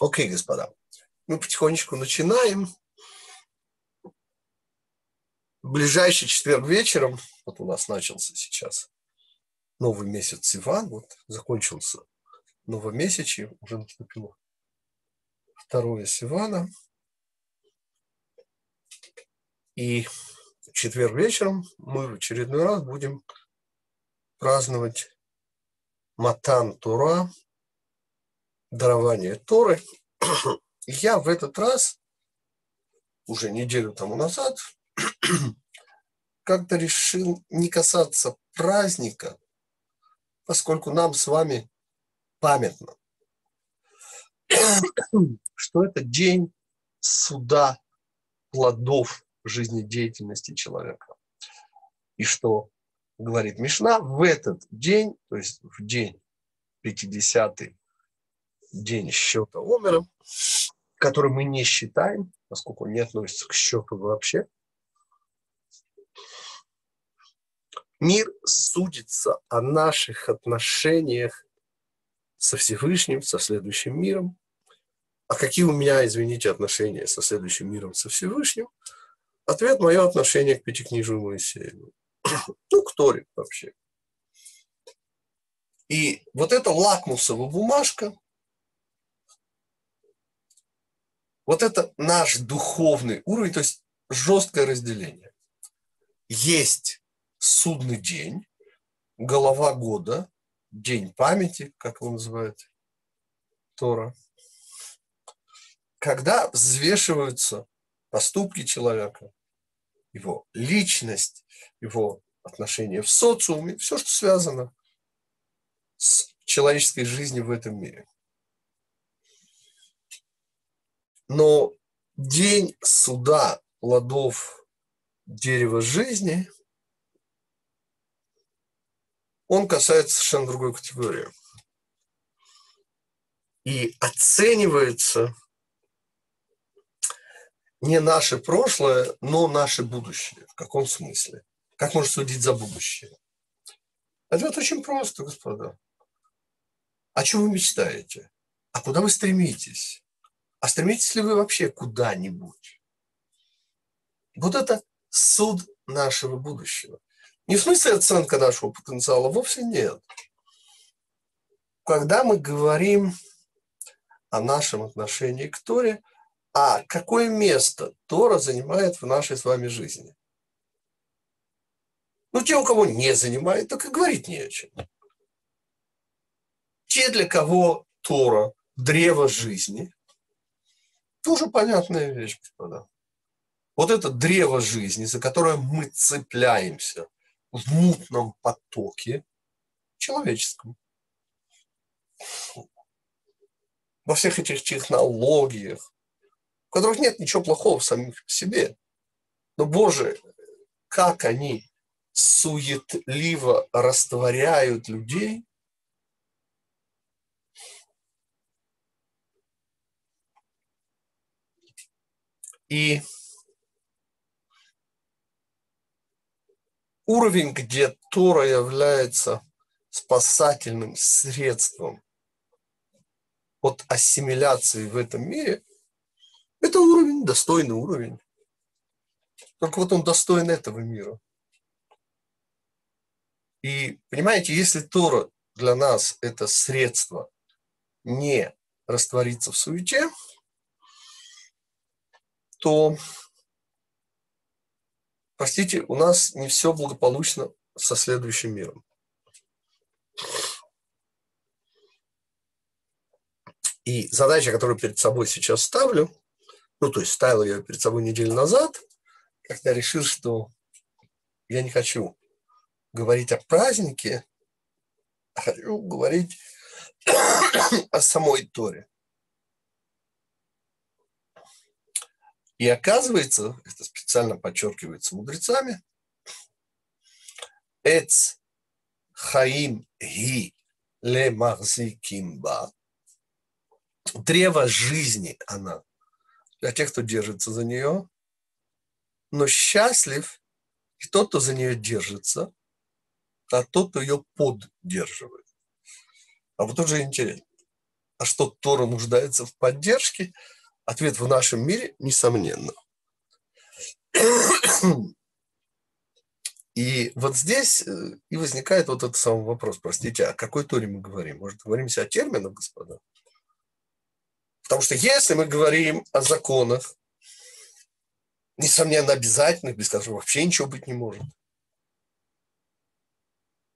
Окей, господа, мы потихонечку начинаем. В ближайший четверг вечером, вот у нас начался сейчас новый месяц Сиван, вот закончился новомесячье, уже наступило второе Сивана. И в четверг вечером мы в очередной раз будем праздновать Матан Тура, дарование Торы. Я в этот раз, уже неделю тому назад, как-то решил не касаться праздника, поскольку нам с вами памятно, что это день суда плодов жизнедеятельности человека. И что говорит Мишна, в этот день, то есть в день 50-й день счета Омера, который мы не считаем, поскольку не относится к счету вообще. Мир судится о наших отношениях со Всевышним, со следующим миром. А какие у меня, извините, отношения со следующим миром, со Всевышним? Ответ – мое отношение к Пятикнижию Моисея. Ну, к Торе вообще. И вот эта лакмусовая бумажка, Вот это наш духовный уровень, то есть жесткое разделение. Есть судный день, голова года, день памяти, как его называют Тора, когда взвешиваются поступки человека, его личность, его отношения в социуме, все, что связано с человеческой жизнью в этом мире. Но день суда плодов дерева жизни, он касается совершенно другой категории. И оценивается не наше прошлое, но наше будущее. В каком смысле? Как можно судить за будущее? Ответ очень просто, господа. О чем вы мечтаете? А куда вы стремитесь? А стремитесь ли вы вообще куда-нибудь? Вот это суд нашего будущего. Не в смысле оценка нашего потенциала, вовсе нет. Когда мы говорим о нашем отношении к Торе, а какое место Тора занимает в нашей с вами жизни? Ну, те, у кого не занимает, так и говорить не о чем. Те, для кого Тора – древо жизни, тоже понятная вещь, господа. Вот это древо жизни, за которое мы цепляемся в мутном потоке человеческом. Во всех этих технологиях, в которых нет ничего плохого в самих себе. Но, Боже, как они суетливо растворяют людей И уровень, где Тора является спасательным средством от ассимиляции в этом мире, это уровень, достойный уровень. Только вот он достоин этого мира. И понимаете, если Тора для нас это средство не раствориться в суете, то, простите, у нас не все благополучно со следующим миром. И задача, которую перед собой сейчас ставлю, ну, то есть ставил я перед собой неделю назад, когда решил, что я не хочу говорить о празднике, а хочу говорить о самой Торе. И оказывается, это специально подчеркивается мудрецами, Эц Хаим Ги Ле Кимба. Древо жизни она для тех, кто держится за нее, но счастлив и тот, кто за нее держится, а тот, кто ее поддерживает. А вот уже интересно. А что Тора нуждается в поддержке? Ответ в нашем мире – несомненно. И вот здесь э, и возникает вот этот самый вопрос. Простите, о какой Торе мы говорим? Может, говоримся о терминах, господа? Потому что если мы говорим о законах, несомненно, обязательных, без которых вообще ничего быть не может.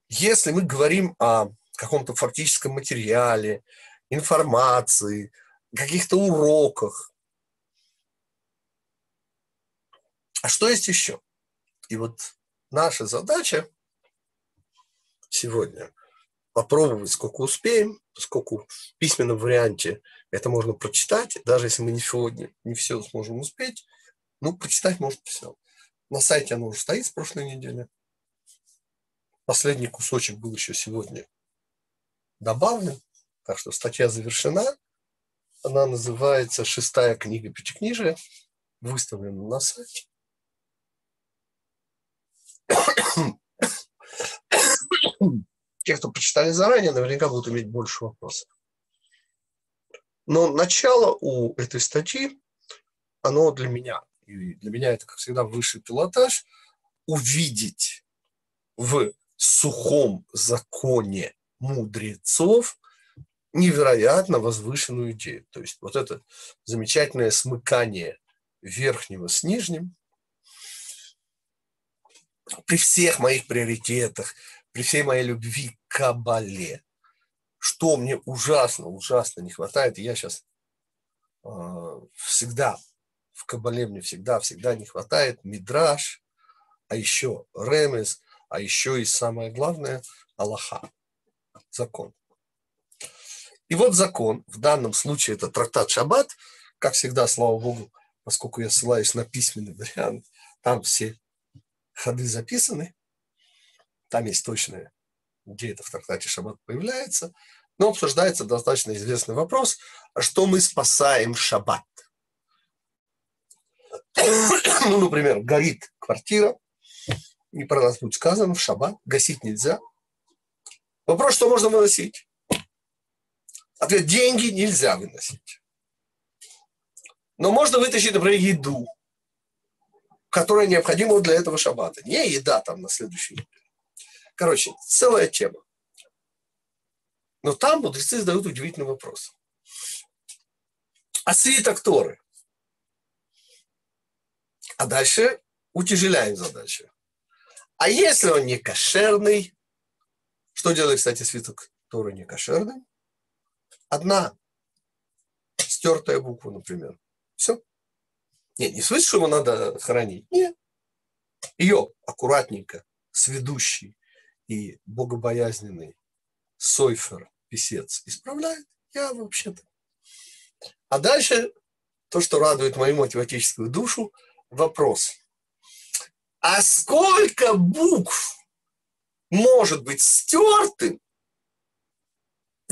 Если мы говорим о каком-то фактическом материале, информации, каких-то уроках, а что есть еще? И вот наша задача сегодня попробовать, сколько успеем, поскольку в письменном варианте это можно прочитать, даже если мы не сегодня не все сможем успеть, ну, прочитать может все. На сайте оно уже стоит с прошлой недели. Последний кусочек был еще сегодня добавлен, так что статья завершена. Она называется «Шестая книга Пятикнижия», выставлена на сайте. Те, кто прочитали заранее, наверняка будут иметь больше вопросов. Но начало у этой статьи, оно для меня, и для меня это, как всегда, высший пилотаж, увидеть в сухом законе мудрецов невероятно возвышенную идею. То есть вот это замечательное смыкание верхнего с нижним, при всех моих приоритетах, при всей моей любви к Кабале, что мне ужасно, ужасно не хватает, я сейчас э, всегда, в Кабале мне всегда, всегда не хватает Мидраш, а еще Ремес, а еще и самое главное – Аллаха, закон. И вот закон, в данном случае это трактат Шаббат, как всегда, слава Богу, поскольку я ссылаюсь на письменный вариант, там все ходы записаны, там есть точное, где это в трактате Шаббат появляется, но обсуждается достаточно известный вопрос, что мы спасаем Шаббат. ну, например, горит квартира, не про нас будет сказано, в Шаббат, гасить нельзя. Вопрос, что можно выносить? Ответ, деньги нельзя выносить. Но можно вытащить, например, еду, которая необходима для этого шаббата. Не еда там на следующий день. Короче, целая тема. Но там мудрецы задают удивительный вопрос. А свиток Торы? А дальше утяжеляем задачу. А если он не кошерный, что делает, кстати, свиток Торы не кошерный? Одна стертая буква, например. Все. Нет, не что его надо хранить. Нет. Ее аккуратненько, сведущий и богобоязненный Сойфер, писец, исправляет. Я вообще-то. А дальше то, что радует мою математическую душу, вопрос. А сколько букв может быть стертым,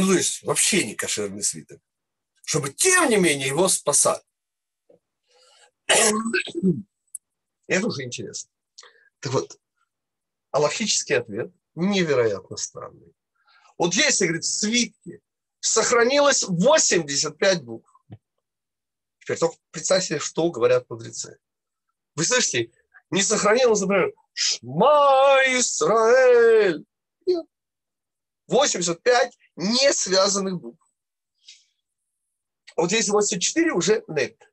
ну, то есть вообще не кошерный свиток, чтобы тем не менее его спасать? Это уже интересно. Так вот, аллахический ответ невероятно странный. Вот здесь, говорит, в свитке сохранилось 85 букв. Теперь только представьте что говорят мудрецы. Вы слышите, не сохранилось, например, Шма Исраэль. 85 не связанных букв. Вот здесь 84 уже нет.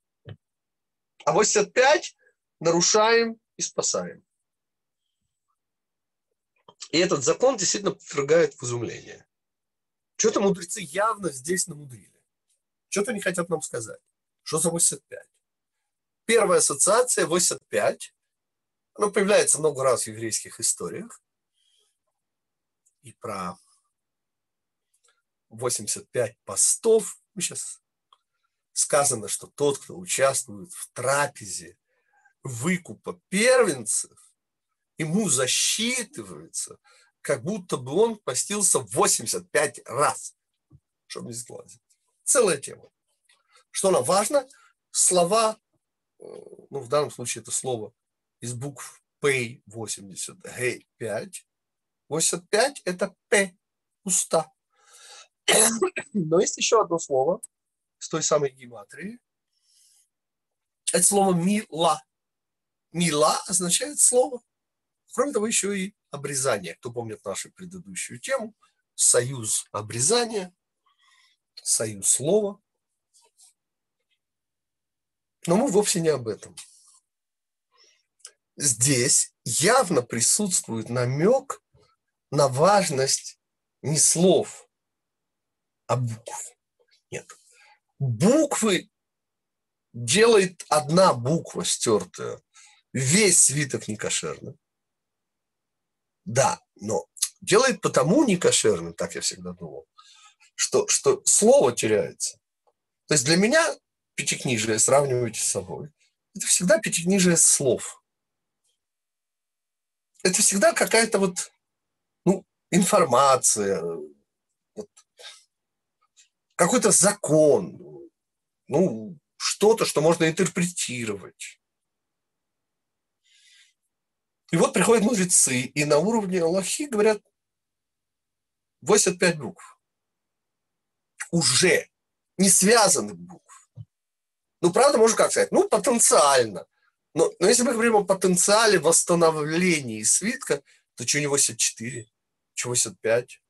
А 85 нарушаем и спасаем. И этот закон действительно повергает в изумление. Что-то мудрецы явно здесь намудрили. Что-то не хотят нам сказать. Что за 85? Первая ассоциация 85. Она появляется много раз в еврейских историях. И про 85 постов. Сейчас сказано, что тот, кто участвует в трапезе выкупа первенцев, ему засчитывается, как будто бы он постился 85 раз, чтобы не сглазить. Целая тема. Что нам важно? Слова, э, ну, в данном случае это слово из букв П 80, Г 5. 85 – это П, уста. Но есть еще одно слово с той самой гематрии. Это слово «мила». «Мила» означает слово. Кроме того, еще и обрезание. Кто помнит нашу предыдущую тему, союз обрезания, союз слова. Но мы вовсе не об этом. Здесь явно присутствует намек на важность не слов, а букв. Нет. Буквы делает одна буква стертая. Весь свиток некошерным. Да, но делает потому некошерным, так я всегда думал, что, что слово теряется. То есть для меня пятикнижие сравниваете с собой. Это всегда пятикнижие слов. Это всегда какая-то вот ну, информация, какой-то закон, ну, что-то, что можно интерпретировать. И вот приходят мудрецы, и на уровне Аллахи говорят 85 букв. Уже не связанных букв. Ну, правда, можно как сказать? Ну, потенциально. Но, но если мы говорим о потенциале восстановления свитка, то что не 84, что 85?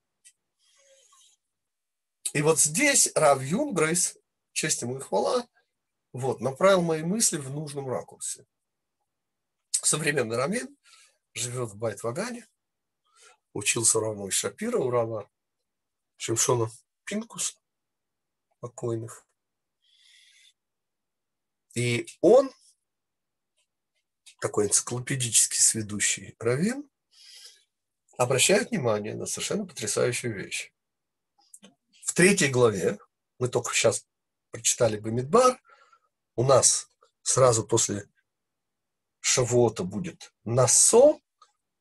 И вот здесь Рав Юнгрейс, честь ему и хвала, вот, направил мои мысли в нужном ракурсе. Современный рамин живет в Байт-Вагане, учился у Рама Шапира, у Рама Шимшона Пинкуса, покойных. И он, такой энциклопедический сведущий раввин, обращает внимание на совершенно потрясающую вещь. Третьей главе, мы только сейчас прочитали Бамидбар, у нас сразу после Шавуота будет Насо,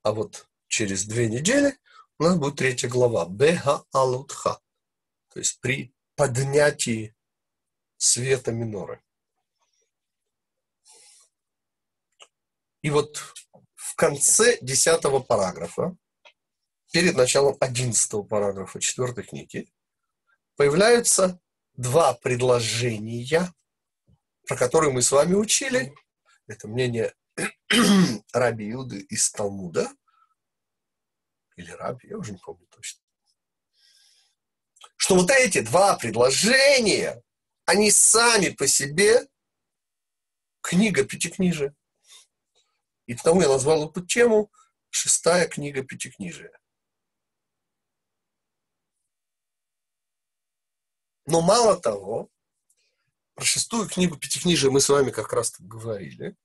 а вот через две недели у нас будет третья глава Бега Алутха, то есть при поднятии света миноры. И вот в конце десятого параграфа, перед началом одиннадцатого параграфа четвертой книги, появляются два предложения, про которые мы с вами учили. Это мнение Раби Иуды из Талмуда. Или Раби, я уже не помню точно. Что вот эти два предложения, они сами по себе книга Пятикнижия. И потому я назвал эту тему «Шестая книга Пятикнижия». Но мало того, про шестую книгу Пятикнижия мы с вами как раз говорили.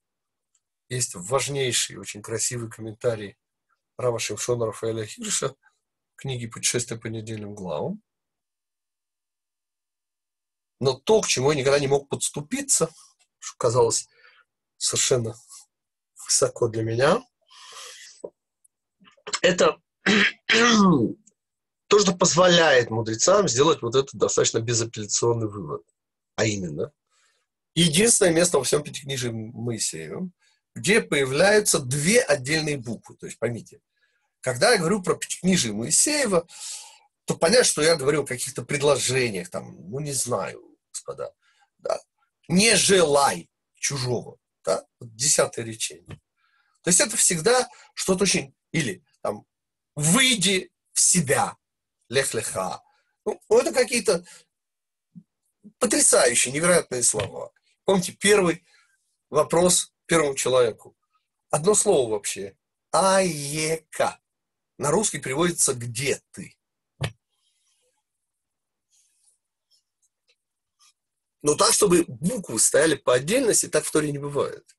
Есть важнейший, очень красивый комментарий Рава Шимшона Рафаэля Хирша книги «Путешествие по недельным главам». Но то, к чему я никогда не мог подступиться, что казалось совершенно высоко для меня, это то, что позволяет мудрецам сделать вот этот достаточно безапелляционный вывод. А именно, единственное место во всем Пятикнижии Моисеевым, где появляются две отдельные буквы. То есть, поймите, когда я говорю про Пятикнижие Моисеева, то понятно, что я говорю о каких-то предложениях, там, ну, не знаю, господа, да, не желай чужого, да, десятое речение. То есть это всегда что-то очень, или там, выйди в себя, лех-леха. Ну, это какие-то потрясающие, невероятные слова. Помните, первый вопрос первому человеку. Одно слово вообще. Аека. На русский переводится «где ты?». Но так, чтобы буквы стояли по отдельности, так в Торе не бывает.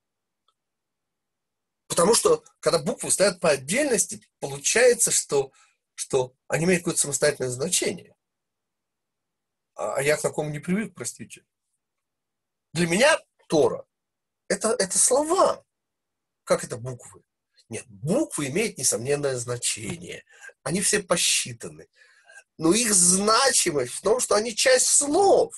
Потому что, когда буквы стоят по отдельности, получается, что, что они имеют какое-то самостоятельное значение. А, а я к такому не привык, простите. Для меня Тора это, это слова. Как это буквы? Нет, буквы имеют несомненное значение. Они все посчитаны. Но их значимость в том, что они часть слов.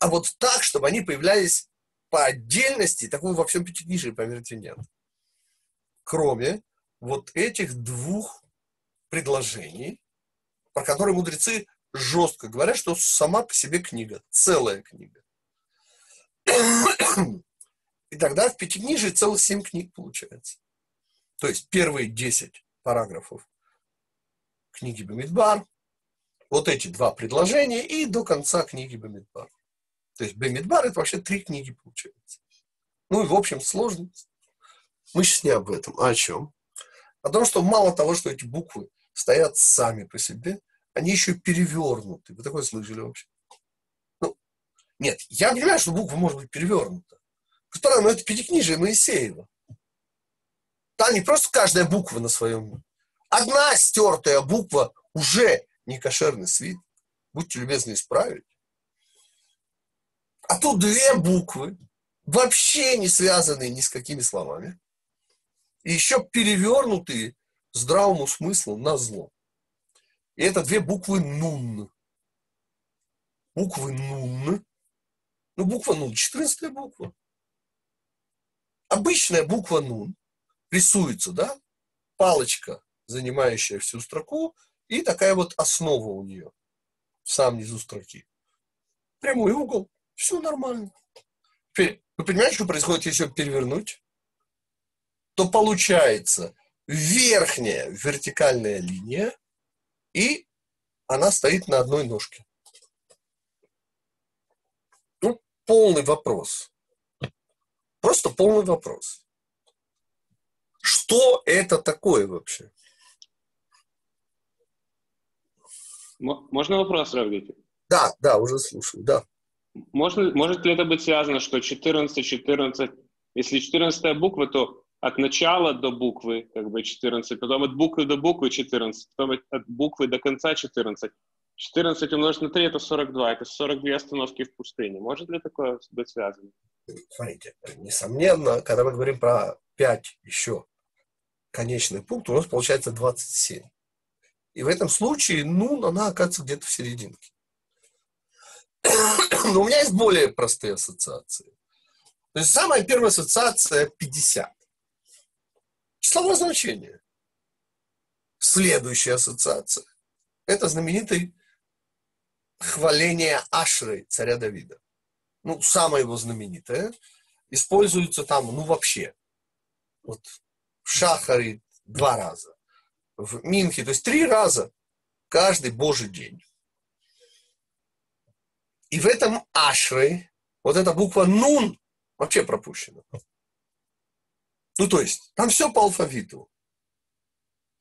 А вот так, чтобы они появлялись по отдельности, такого во всем Пятикнижии, поверьте, нет. Кроме вот этих двух предложений, про который мудрецы жестко говорят, что сама по себе книга, целая книга. И тогда в Пятикнижии целых семь книг получается. То есть первые десять параграфов книги Бамидбар, вот эти два предложения и до конца книги Бамидбар. То есть Бамидбар это вообще три книги получается. Ну и в общем сложность. Мы сейчас не об этом, а о чем? О том, что мало того, что эти буквы стоят сами по себе, они еще перевернуты. Вы такое слышали вообще? Ну, нет, я понимаю, что буква может быть перевернута. Господа, но это пятикнижие Моисеева. Там не просто каждая буква на своем. Одна стертая буква уже не кошерный свит. Будьте любезны исправить. А тут две буквы, вообще не связанные ни с какими словами. И еще перевернутые здравому смыслу на зло. И это две буквы «нун». Буквы «нун». Ну, буква «нун» – 14 буква. Обычная буква «нун» рисуется, да? Палочка, занимающая всю строку, и такая вот основа у нее в самом низу строки. Прямой угол, все нормально. Теперь, вы понимаете, что происходит, если перевернуть? То получается верхняя вертикальная линия, и она стоит на одной ножке. Ну, полный вопрос. Просто полный вопрос. Что это такое вообще? Можно вопрос, Равгити? Да, да, уже слушаю, да. Можно, может ли это быть связано, что 14, 14, если 14 буква, то от начала до буквы как бы 14, потом от буквы до буквы 14, потом от буквы до конца 14. 14 умножить на 3 это 42, это 42 остановки в пустыне. Может ли такое быть связано? Смотрите, несомненно, когда мы говорим про 5 еще конечный пункт, у нас получается 27. И в этом случае, ну, она оказывается где-то в серединке. Но у меня есть более простые ассоциации. То есть самая первая ассоциация 50. Числовое значение. Следующая ассоциация – это знаменитый хваление Ашры, царя Давида. Ну, самое его знаменитое. Используется там, ну, вообще. Вот в Шахаре два раза. В Минхе, то есть три раза каждый Божий день. И в этом Ашры вот эта буква Нун вообще пропущена. Ну, то есть, там все по алфавиту.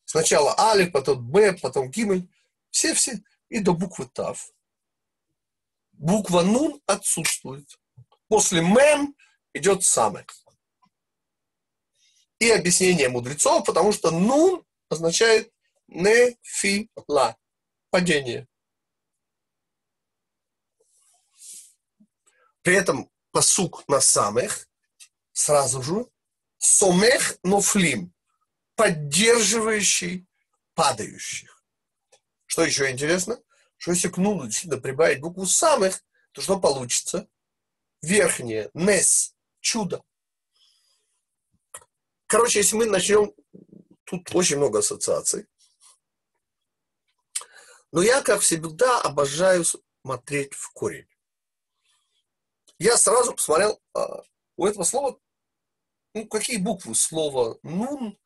Сначала Алиф, потом Б, потом Гимель. Все-все. И до буквы Тав. Буква Нун отсутствует. После Мем идет Самек. И объяснение мудрецов, потому что Нун означает нефила, падение. При этом посук на самых сразу же сомех нофлим, поддерживающий падающих. Что еще интересно? Что если к нулу действительно прибавить букву самых, то что получится? Верхнее, нес, чудо. Короче, если мы начнем, тут очень много ассоциаций. Но я, как всегда, обожаю смотреть в корень. Я сразу посмотрел, а, у этого слова ну, какие буквы слова «нун»,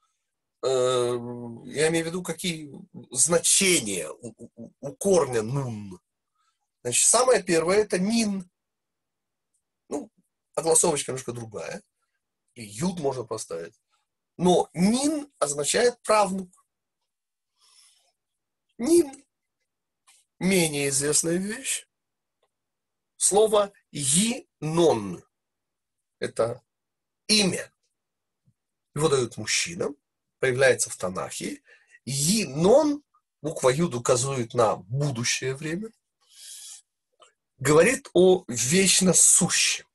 э, я имею в виду, какие значения у, у, у корня «нун». Значит, самое первое – это «нин». Ну, огласовочка немножко другая. И «юд» можно поставить. Но «нин» означает правнук. «Нин» – менее известная вещь. Слово «енон» – это имя его дают мужчинам, появляется в Танахе. Енон, буква Юд указывает на будущее время, говорит о вечно сущем.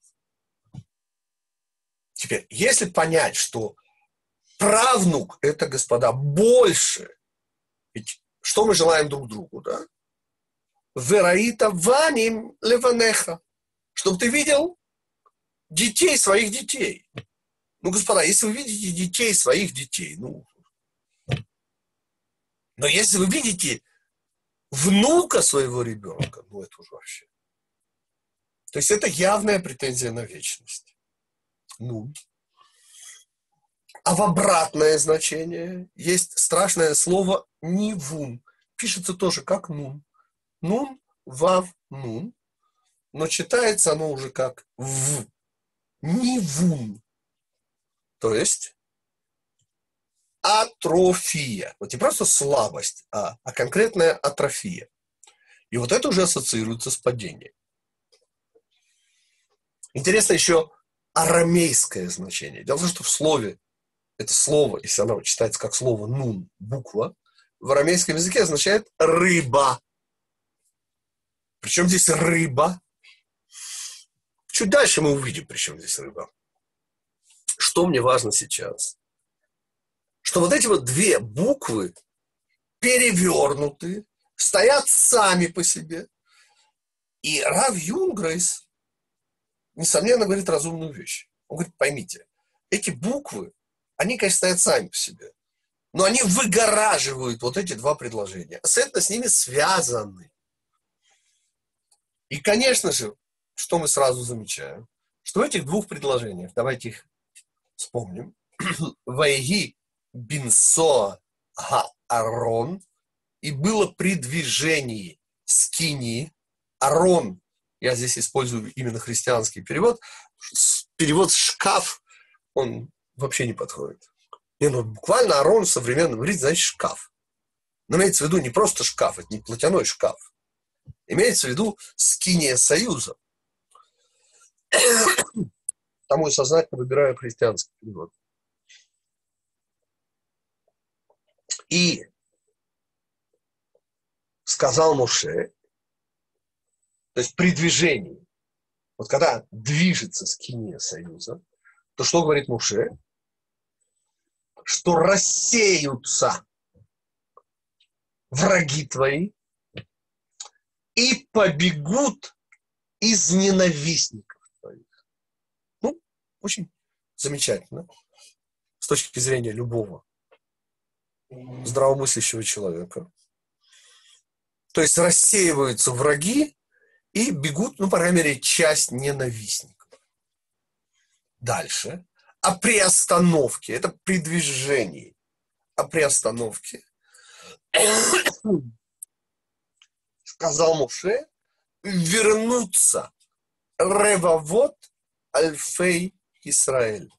Теперь, если понять, что правнук – это, господа, больше, ведь что мы желаем друг другу, да? Вераита ваним леванеха, чтобы ты видел детей своих детей. Ну, господа, если вы видите детей, своих детей, ну, но если вы видите внука своего ребенка, ну это уже вообще. То есть это явная претензия на вечность. Ну. А в обратное значение есть страшное слово «нивун». Пишется тоже как «нун». «Нун», «вав», «нун». Но читается оно уже как «в». «Нивун». То есть атрофия. Вот не просто слабость, а, а конкретная атрофия. И вот это уже ассоциируется с падением. Интересно еще арамейское значение. Дело в том, что в слове, это слово, если оно читается как слово «нун», буква, в арамейском языке означает «рыба». Причем здесь рыба? Чуть дальше мы увидим, причем здесь рыба. Что мне важно сейчас? Что вот эти вот две буквы перевернуты, стоят сами по себе. И Рав Юнгрейс несомненно, говорит разумную вещь. Он говорит, поймите, эти буквы, они, конечно, стоят сами по себе, но они выгораживают вот эти два предложения. Следовательно, с ними связаны. И, конечно же, что мы сразу замечаем? Что в этих двух предложениях, давайте их вспомним, Вайги бинсо Арон, и было при движении скини, Арон я здесь использую именно христианский перевод, перевод «шкаф», он вообще не подходит. Не, ну буквально Арон в современном иврите значит шкаф. Но имеется в виду не просто шкаф, это не платяной шкаф. Имеется в виду скиния союза. Тому и сознательно выбираю христианский перевод. И сказал Муше, то есть при движении, вот когда движется скиния союза, то что говорит Муше? Что рассеются враги твои и побегут из ненавистников очень замечательно с точки зрения любого здравомыслящего человека. То есть рассеиваются враги и бегут, ну, по крайней мере, часть ненавистников. Дальше. А при остановке, это при движении, а при остановке сказал Муше вернуться ревавот альфей Израиль.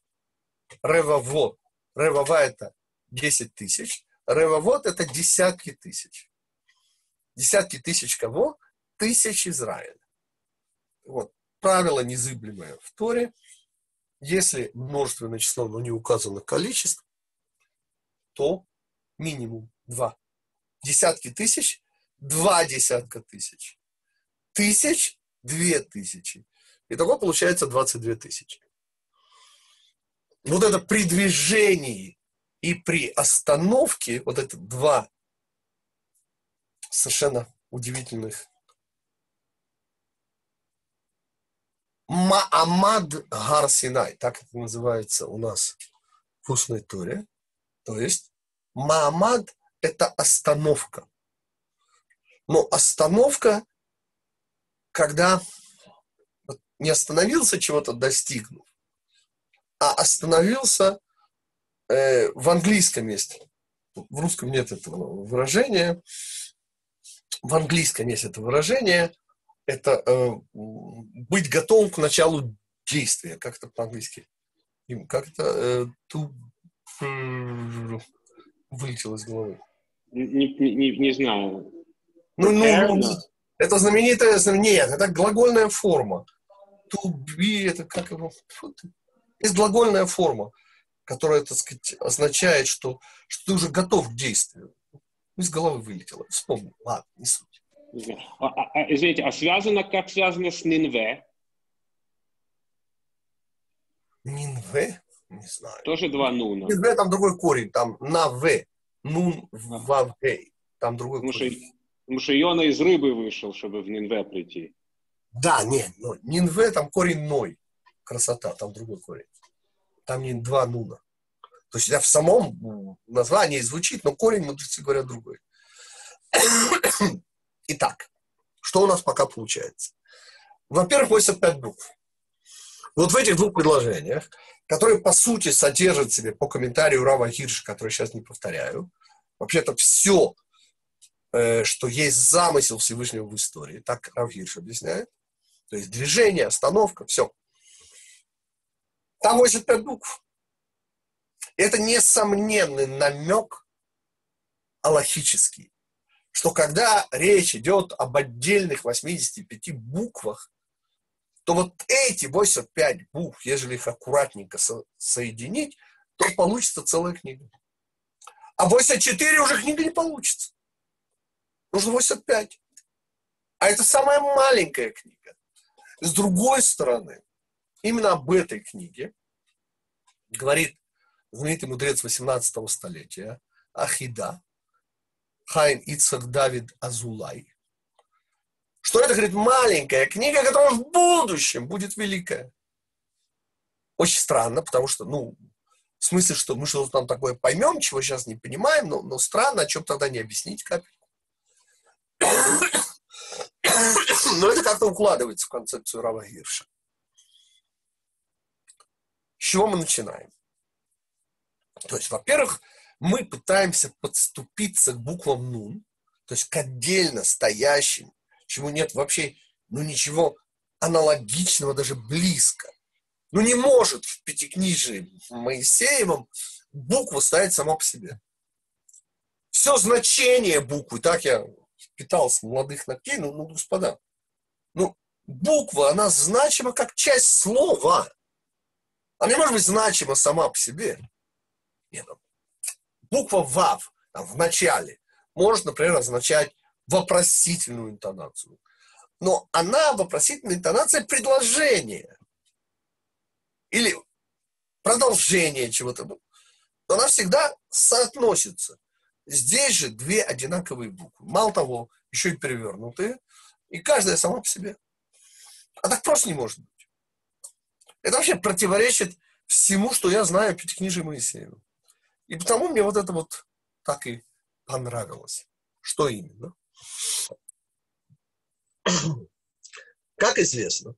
Ревавот. Ревава это 10 тысяч. Ревавот это десятки тысяч. Десятки тысяч кого? тысяч Израиля. Вот. Правило незыблемое в Торе. Если множественное число, но не указано количество, то минимум два. Десятки тысяч, два десятка тысяч. Тысяч, две тысячи. Итого получается 22 тысячи. Вот это при движении и при остановке, вот это два совершенно удивительных Маамад Гар Синай, так это называется у нас в устной туре. То есть Маамад – это остановка. Но остановка, когда не остановился чего-то достигнув, а остановился э, в английском месте. В русском нет этого выражения. В английском есть это выражение – это э, быть готовым к началу действия, как это по-английски. Как это э, ту, вылетело из головы. Не, не, не знаю. Ну, ну, ну, это знаменитая, нет, это глагольная форма. To be, это как его, есть глагольная форма, которая, так сказать, означает, что, что ты уже готов к действию. Из головы вылетело. Вспомнил. Ладно, не суть. А, а, а, извините, а связано, как связано с Нинве? Нинве? Не знаю. Тоже два нуна. Нинве там другой корень, там на В. Нун в Гей. Там другой потому корень. Что, потому что Иона из рыбы вышел, чтобы в Нинве прийти. Да, нет, но Нинве там корень ной. Красота, там другой корень. Там не два нуна. То есть в самом названии звучит, но корень, мудрецы говорят, другой. Итак, что у нас пока получается? Во-первых, 85 букв. Вот в этих двух предложениях, которые, по сути, содержат в себе по комментарию Рава Хирша, который сейчас не повторяю, вообще-то все, э, что есть замысел Всевышнего в истории, так Рав Хирш объясняет, то есть движение, остановка, все. Там 85 букв. Это несомненный намек аллахический, что когда речь идет об отдельных 85 буквах, то вот эти 85 букв, если их аккуратненько со- соединить, то получится целая книга. А 84 уже книга не получится. Нужно 85. А это самая маленькая книга. С другой стороны, именно об этой книге говорит знаменитый мудрец 18 столетия Ахида, Хайм Ицхак Давид Азулай, что это, говорит, маленькая книга, которая в будущем будет великая. Очень странно, потому что, ну, в смысле, что мы что-то там такое поймем, чего сейчас не понимаем, но, но странно, о чем тогда не объяснить капельку. Но это как-то укладывается в концепцию Рава Гирша. Чего мы начинаем? То есть, во-первых, мы пытаемся подступиться к буквам Нун, то есть к отдельно стоящим, чему нет вообще, ну, ничего аналогичного, даже близко. Ну, не может в Пятикнижии Моисеевом буква стоять сама по себе. Все значение буквы, так я питал с молодых ногтей, ну, ну, господа, ну, буква, она значима как часть слова. Она не может быть значима сама по себе. Нет, ну, буква ВАВ там, в начале может, например, означать вопросительную интонацию. Но она вопросительная интонация предложения. Или продолжение чего-то. Но она всегда соотносится. Здесь же две одинаковые буквы. Мало того, еще и перевернутые. И каждая сама по себе. А так просто не может быть. Это вообще противоречит всему, что я знаю о Пятикнижии Моисеева. И потому мне вот это вот так и понравилось. Что именно? Как известно,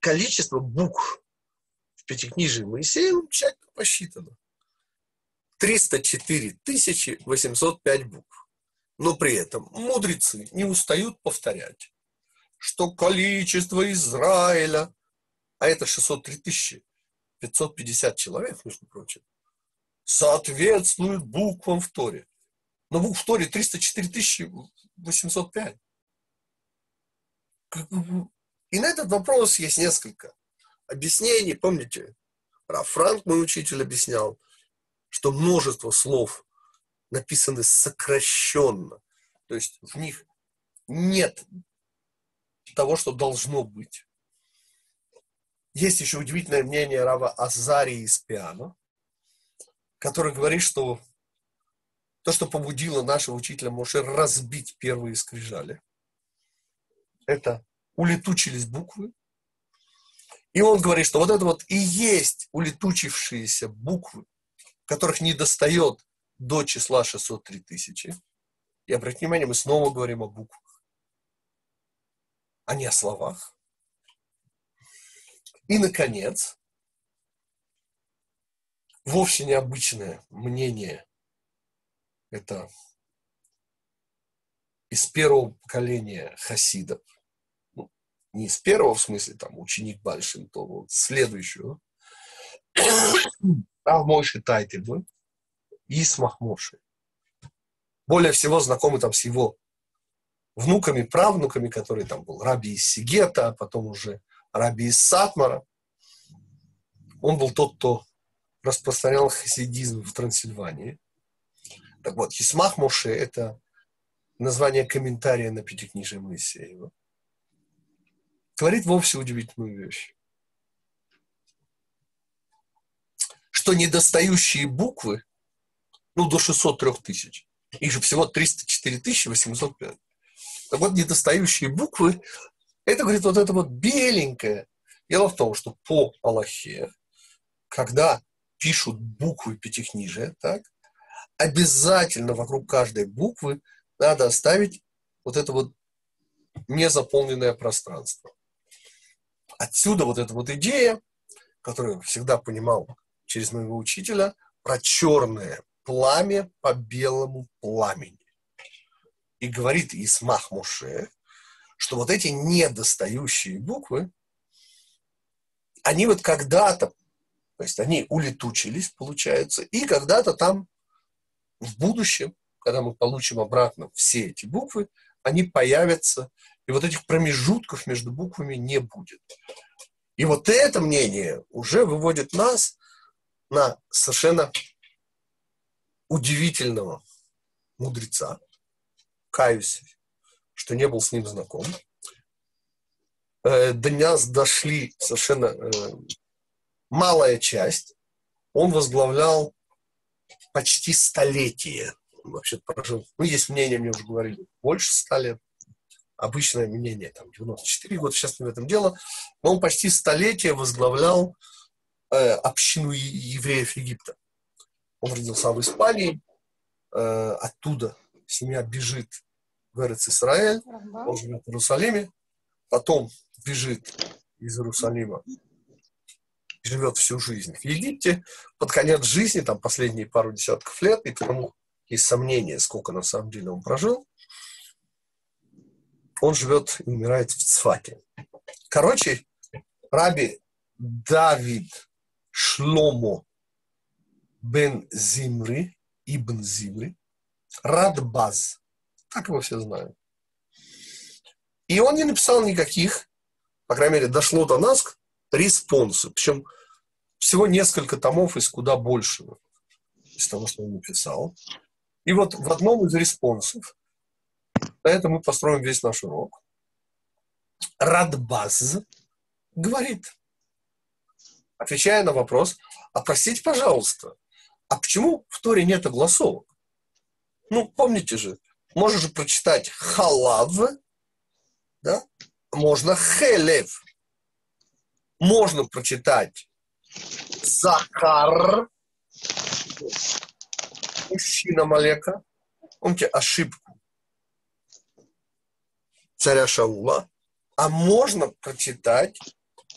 количество букв в Пятикнижии Моисеева тщательно посчитано. 304 805 букв. Но при этом мудрецы не устают повторять, что количество Израиля, а это 603 550 человек, между прочим, соответствует буквам в Торе. Но букв в Торе 304 805. И на этот вопрос есть несколько объяснений. Помните, Раф Франк, мой учитель, объяснял, что множество слов написаны сокращенно. То есть в них нет того, что должно быть. Есть еще удивительное мнение Рава Азарии из Пиано, который говорит, что то, что побудило нашего учителя Моше разбить первые скрижали, это улетучились буквы. И он говорит, что вот это вот и есть улетучившиеся буквы, которых не достает до числа 603 тысячи. И обратите внимание, мы снова говорим о буквах, а не о словах. И, наконец, вовсе необычное мнение. Это из первого поколения хасидов. Ну, не из первого, в смысле, там, ученик Бальшин, то вот следующего. Рав Мойши Тайтельбы, Исмах Моши. Более всего знакомы там с его внуками, правнуками, которые там был Раби из Сигета, а потом уже Раби из Сатмара. Он был тот, кто распространял хасидизм в Трансильвании. Так вот, Хисмах Моше – это название комментария на Пятикнижие Моисеева. Говорит вовсе удивительную вещь. Что недостающие буквы, ну, до 603 тысяч, их же всего 304 805. Так вот, недостающие буквы, это, говорит, вот это вот беленькое. Дело в том, что по Аллахе, когда пишут буквы пятикнижия, так, обязательно вокруг каждой буквы надо оставить вот это вот незаполненное пространство. Отсюда вот эта вот идея, которую я всегда понимал через моего учителя, про черное пламя по белому пламени. И говорит Исмах Муше, что вот эти недостающие буквы, они вот когда-то, то есть они улетучились, получается, и когда-то там в будущем, когда мы получим обратно все эти буквы, они появятся, и вот этих промежутков между буквами не будет. И вот это мнение уже выводит нас на совершенно удивительного мудреца, каюсь, что не был с ним знаком. Э, до нас дошли совершенно э, малая часть. Он возглавлял почти столетие. вообще прожил, ну, есть мнение, мне уже говорили, больше ста лет. Обычное мнение, там, 94 года, сейчас не в этом дело. Но он почти столетие возглавлял э, общину евреев Египта. Он родился в Испании, э, оттуда семья бежит в Эрец Исраэль, он живет в Иерусалиме, потом бежит из Иерусалима, живет всю жизнь в Египте, под конец жизни, там последние пару десятков лет, и потому есть сомнения, сколько на самом деле он прожил, он живет и умирает в Цфаке. Короче, раби Давид Шломо бен Зимри, Ибн Зимри, Радбаз, так его все знают. И он не написал никаких, по крайней мере, дошло до нас респонсы. Причем всего несколько томов из куда большего из того, что он написал. И вот в одном из респонсов, на этом мы построим весь наш урок, Радбаз говорит, отвечая на вопрос, а простите, пожалуйста, а почему в Торе нет огласовок? Ну, помните же, же прочитать халав, да? Можно хелев. Можно прочитать Захар, мужчина Малека. Помните ошибку царя Шаула. А можно прочитать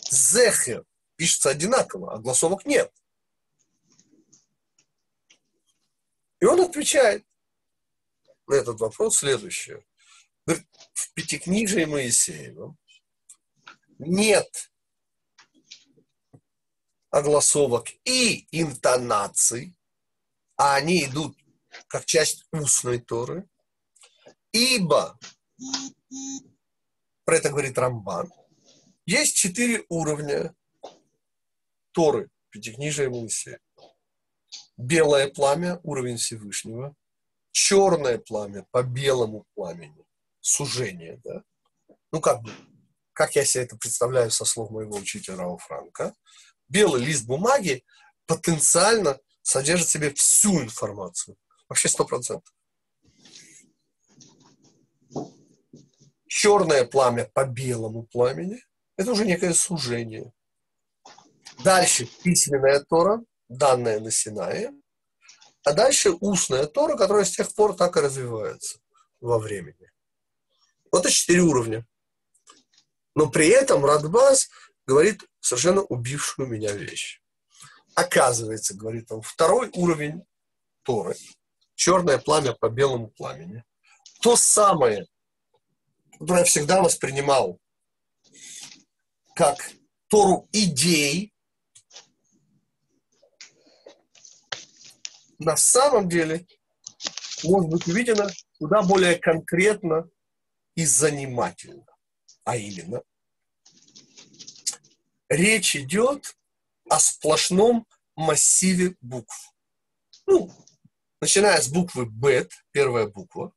Зехер. Пишется одинаково, а голосовок нет. И он отвечает на этот вопрос следующее. В Пятикнижии Моисеевом нет огласовок и интонаций, а они идут как часть устной Торы, ибо, про это говорит Рамбан, есть четыре уровня Торы, Пятикнижия Моисея. Белое пламя, уровень Всевышнего, черное пламя по белому пламени, сужение, да? Ну, как бы, как я себе это представляю со слов моего учителя Рау Франка, белый лист бумаги потенциально содержит в себе всю информацию. Вообще сто процентов. Черное пламя по белому пламени – это уже некое сужение. Дальше письменная Тора, данная на Синае. А дальше устная Тора, которая с тех пор так и развивается во времени. Вот это четыре уровня. Но при этом Радбас говорит совершенно убившую меня вещь. Оказывается, говорит он, второй уровень Торы, черное пламя по белому пламени, то самое, которое я всегда воспринимал как Тору идей, на самом деле может быть увидено куда более конкретно и занимательно. А именно – речь идет о сплошном массиве букв. Ну, начиная с буквы Бет, первая буква,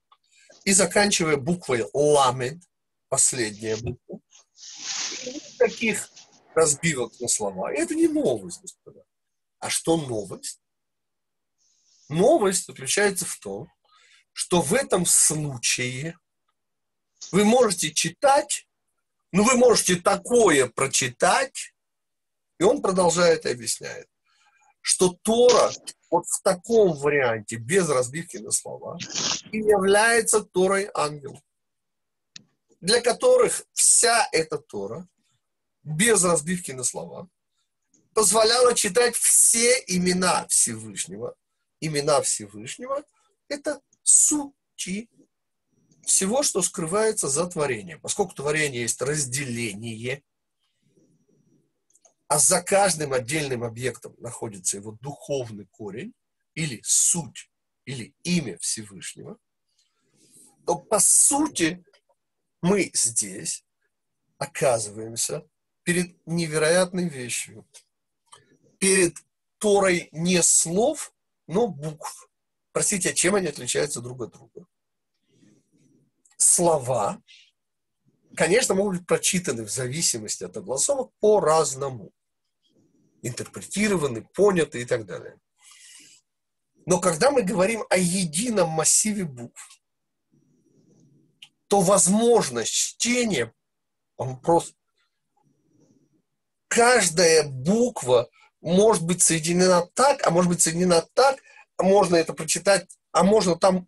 и заканчивая буквой Ламед, последняя буква. Таких разбивок на слова. Это не новость, господа. А что новость? Новость заключается в том, что в этом случае вы можете читать ну, вы можете такое прочитать, и он продолжает и объясняет, что Тора вот в таком варианте, без разбивки на слова, и является Торой ангел. для которых вся эта Тора, без разбивки на слова, позволяла читать все имена Всевышнего. Имена Всевышнего – это сути всего, что скрывается за творением. Поскольку творение есть разделение, а за каждым отдельным объектом находится его духовный корень или суть, или имя Всевышнего, то по сути мы здесь оказываемся перед невероятной вещью. Перед Торой не слов, но букв. Простите, а чем они отличаются друг от друга? Слова, конечно, могут быть прочитаны в зависимости от огласовок по-разному. Интерпретированы, поняты и так далее. Но когда мы говорим о едином массиве букв, то возможность чтения, он просто... Каждая буква может быть соединена так, а может быть соединена так, можно это прочитать, а можно там...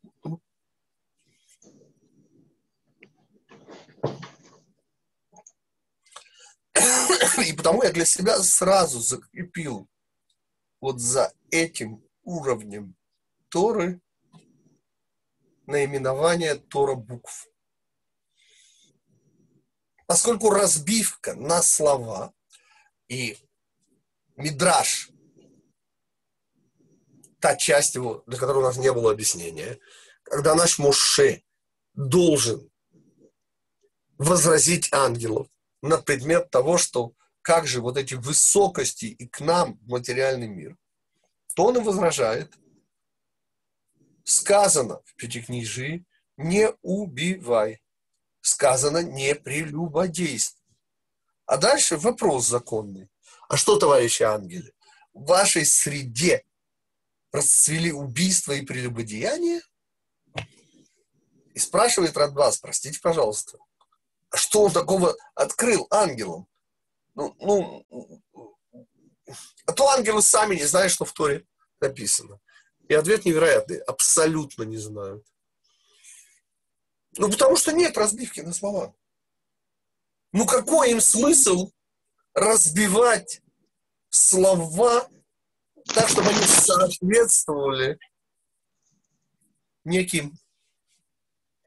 И потому я для себя сразу закрепил вот за этим уровнем Торы наименование Тора букв. Поскольку разбивка на слова и мидраж, та часть его, для которой у нас не было объяснения, когда наш Муше должен возразить ангелов на предмет того, что как же вот эти высокости и к нам в материальный мир, то он и возражает. Сказано в Пятикнижии, не убивай сказано не прелюбодействуй. А дальше вопрос законный. А что, товарищи ангелы, в вашей среде расцвели убийства и прелюбодеяния? И спрашивает Радбас, простите, пожалуйста, а что он такого открыл ангелам? Ну, ну, а то ангелы сами не знают, что в Торе написано. И ответ невероятный. Абсолютно не знают. Ну, потому что нет разбивки на слова. Ну, какой им смысл разбивать слова так, чтобы они соответствовали неким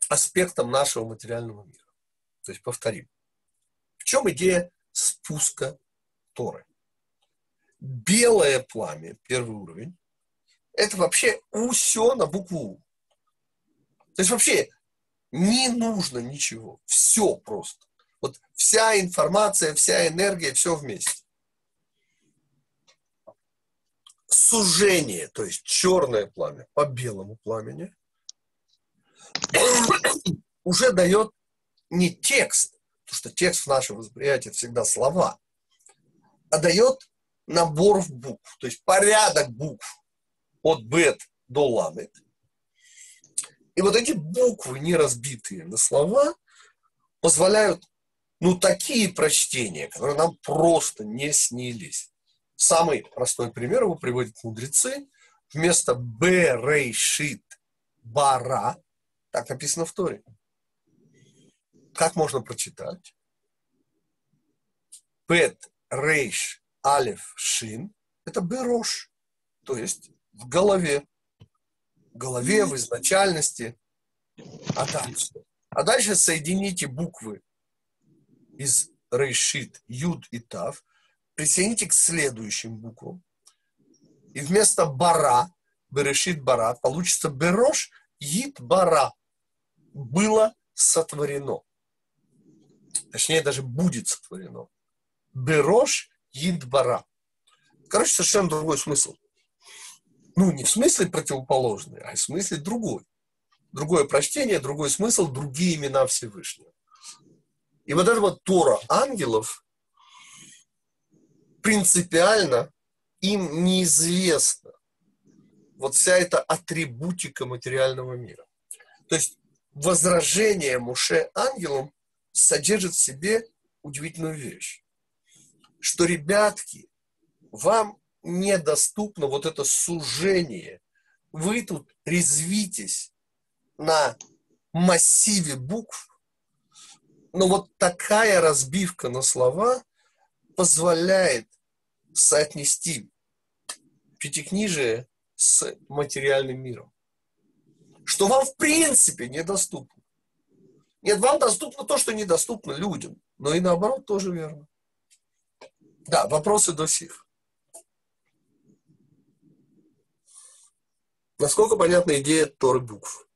аспектам нашего материального мира. То есть, повторим. В чем идея спуска Торы? Белое пламя, первый уровень, это вообще все на букву У. То есть вообще не нужно ничего. Все просто. Вот вся информация, вся энергия, все вместе. Сужение, то есть черное пламя по белому пламени, уже дает не текст, потому что текст в нашем восприятии всегда слова, а дает набор букв, то есть порядок букв от бет до ламет, и вот эти буквы, не разбитые на слова, позволяют, ну, такие прочтения, которые нам просто не снились. Самый простой пример его приводят мудрецы. Вместо «б», «рейшит», «бара», так написано в Торе. Как можно прочитать? Пет, рейш, алев, шин – это берош, то есть в голове голове, в изначальности. А дальше? А дальше соедините буквы из решит, юд и тав, присоедините к следующим буквам. И вместо бара, берешит бара, получится берош, ид бара. Было сотворено. Точнее, даже будет сотворено. Берош, ид бара. Короче, совершенно другой смысл. Ну, не в смысле противоположный, а в смысле другой. Другое прочтение, другой смысл, другие имена Всевышнего. И вот это вот Тора ангелов принципиально им неизвестно вот вся эта атрибутика материального мира. То есть возражение Муше ангелам содержит в себе удивительную вещь, что, ребятки, вам недоступно вот это сужение. Вы тут резвитесь на массиве букв, Но вот такая разбивка на слова позволяет соотнести пятикнижие с материальным миром. Что вам в принципе недоступно. Нет, вам доступно то, что недоступно людям. Но и наоборот тоже верно. Да, вопросы до сих. Насколько понятна идея Торы букв?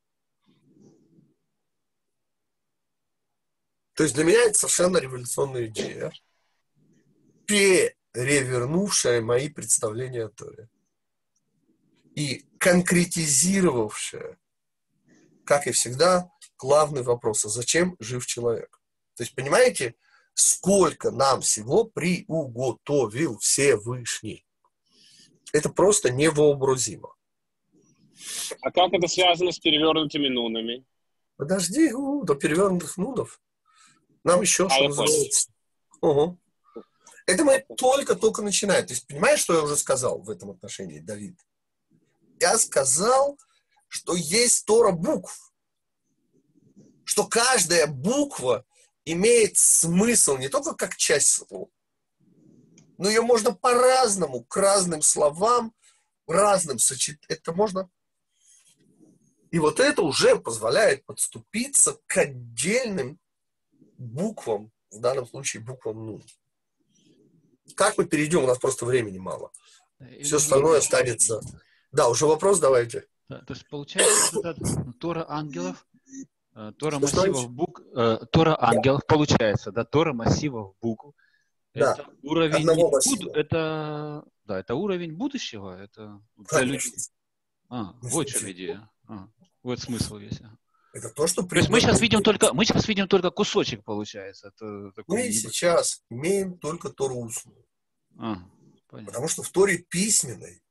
То есть для меня это совершенно революционная идея, перевернувшая мои представления о Торе и конкретизировавшая, как и всегда, главный вопрос, а зачем жив человек? То есть, понимаете, сколько нам всего приуготовил Всевышний? Это просто невообразимо. А как это связано с перевернутыми нунами? Подожди, у, до перевернутых нунов. Нам еще, а что называется. Угу. Это мы только-только начинаем. То есть, понимаешь, что я уже сказал в этом отношении, Давид? Я сказал, что есть Тора букв. Что каждая буква имеет смысл не только как часть слова, но ее можно по-разному, к разным словам, разным сочетать. Это можно и вот это уже позволяет подступиться к отдельным буквам, в данном случае буквам «ну». Как мы перейдем? У нас просто времени мало. Все остальное останется. Да, уже вопрос давайте. Да, то есть получается, Тора ангелов, э, Тора массивов букв, э, Тора ангелов да. получается, да, Тора массивов букв. Да. Это уровень буд... это да, это уровень будущего, это для людей. А, вот в чем идея. А. Вот смысл весь. Это то, что... То есть мы сейчас видим только, мы сейчас видим только кусочек, получается. Это мы небольшой. сейчас имеем только Тору устную. А, Потому что в Торе письменной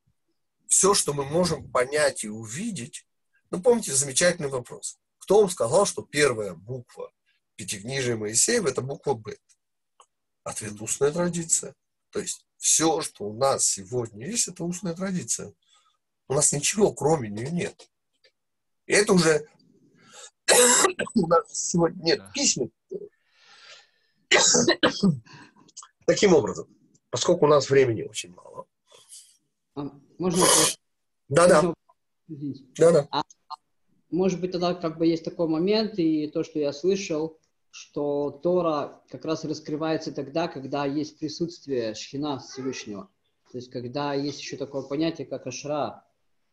все, что мы можем понять и увидеть, ну, помните замечательный вопрос. Кто вам сказал, что первая буква Пятикнижия Моисеева – это буква Б? Ответ – устная традиция. То есть все, что у нас сегодня есть, это устная традиция. У нас ничего, кроме нее, нет. И это уже у нас сегодня нет письмен. Таким образом, поскольку у нас времени очень мало. А, можно? Да-да. Да-да. А, может быть, тогда как бы есть такой момент, и то, что я слышал, что Тора как раз раскрывается тогда, когда есть присутствие Шхина Всевышнего. То есть, когда есть еще такое понятие, как Ашра.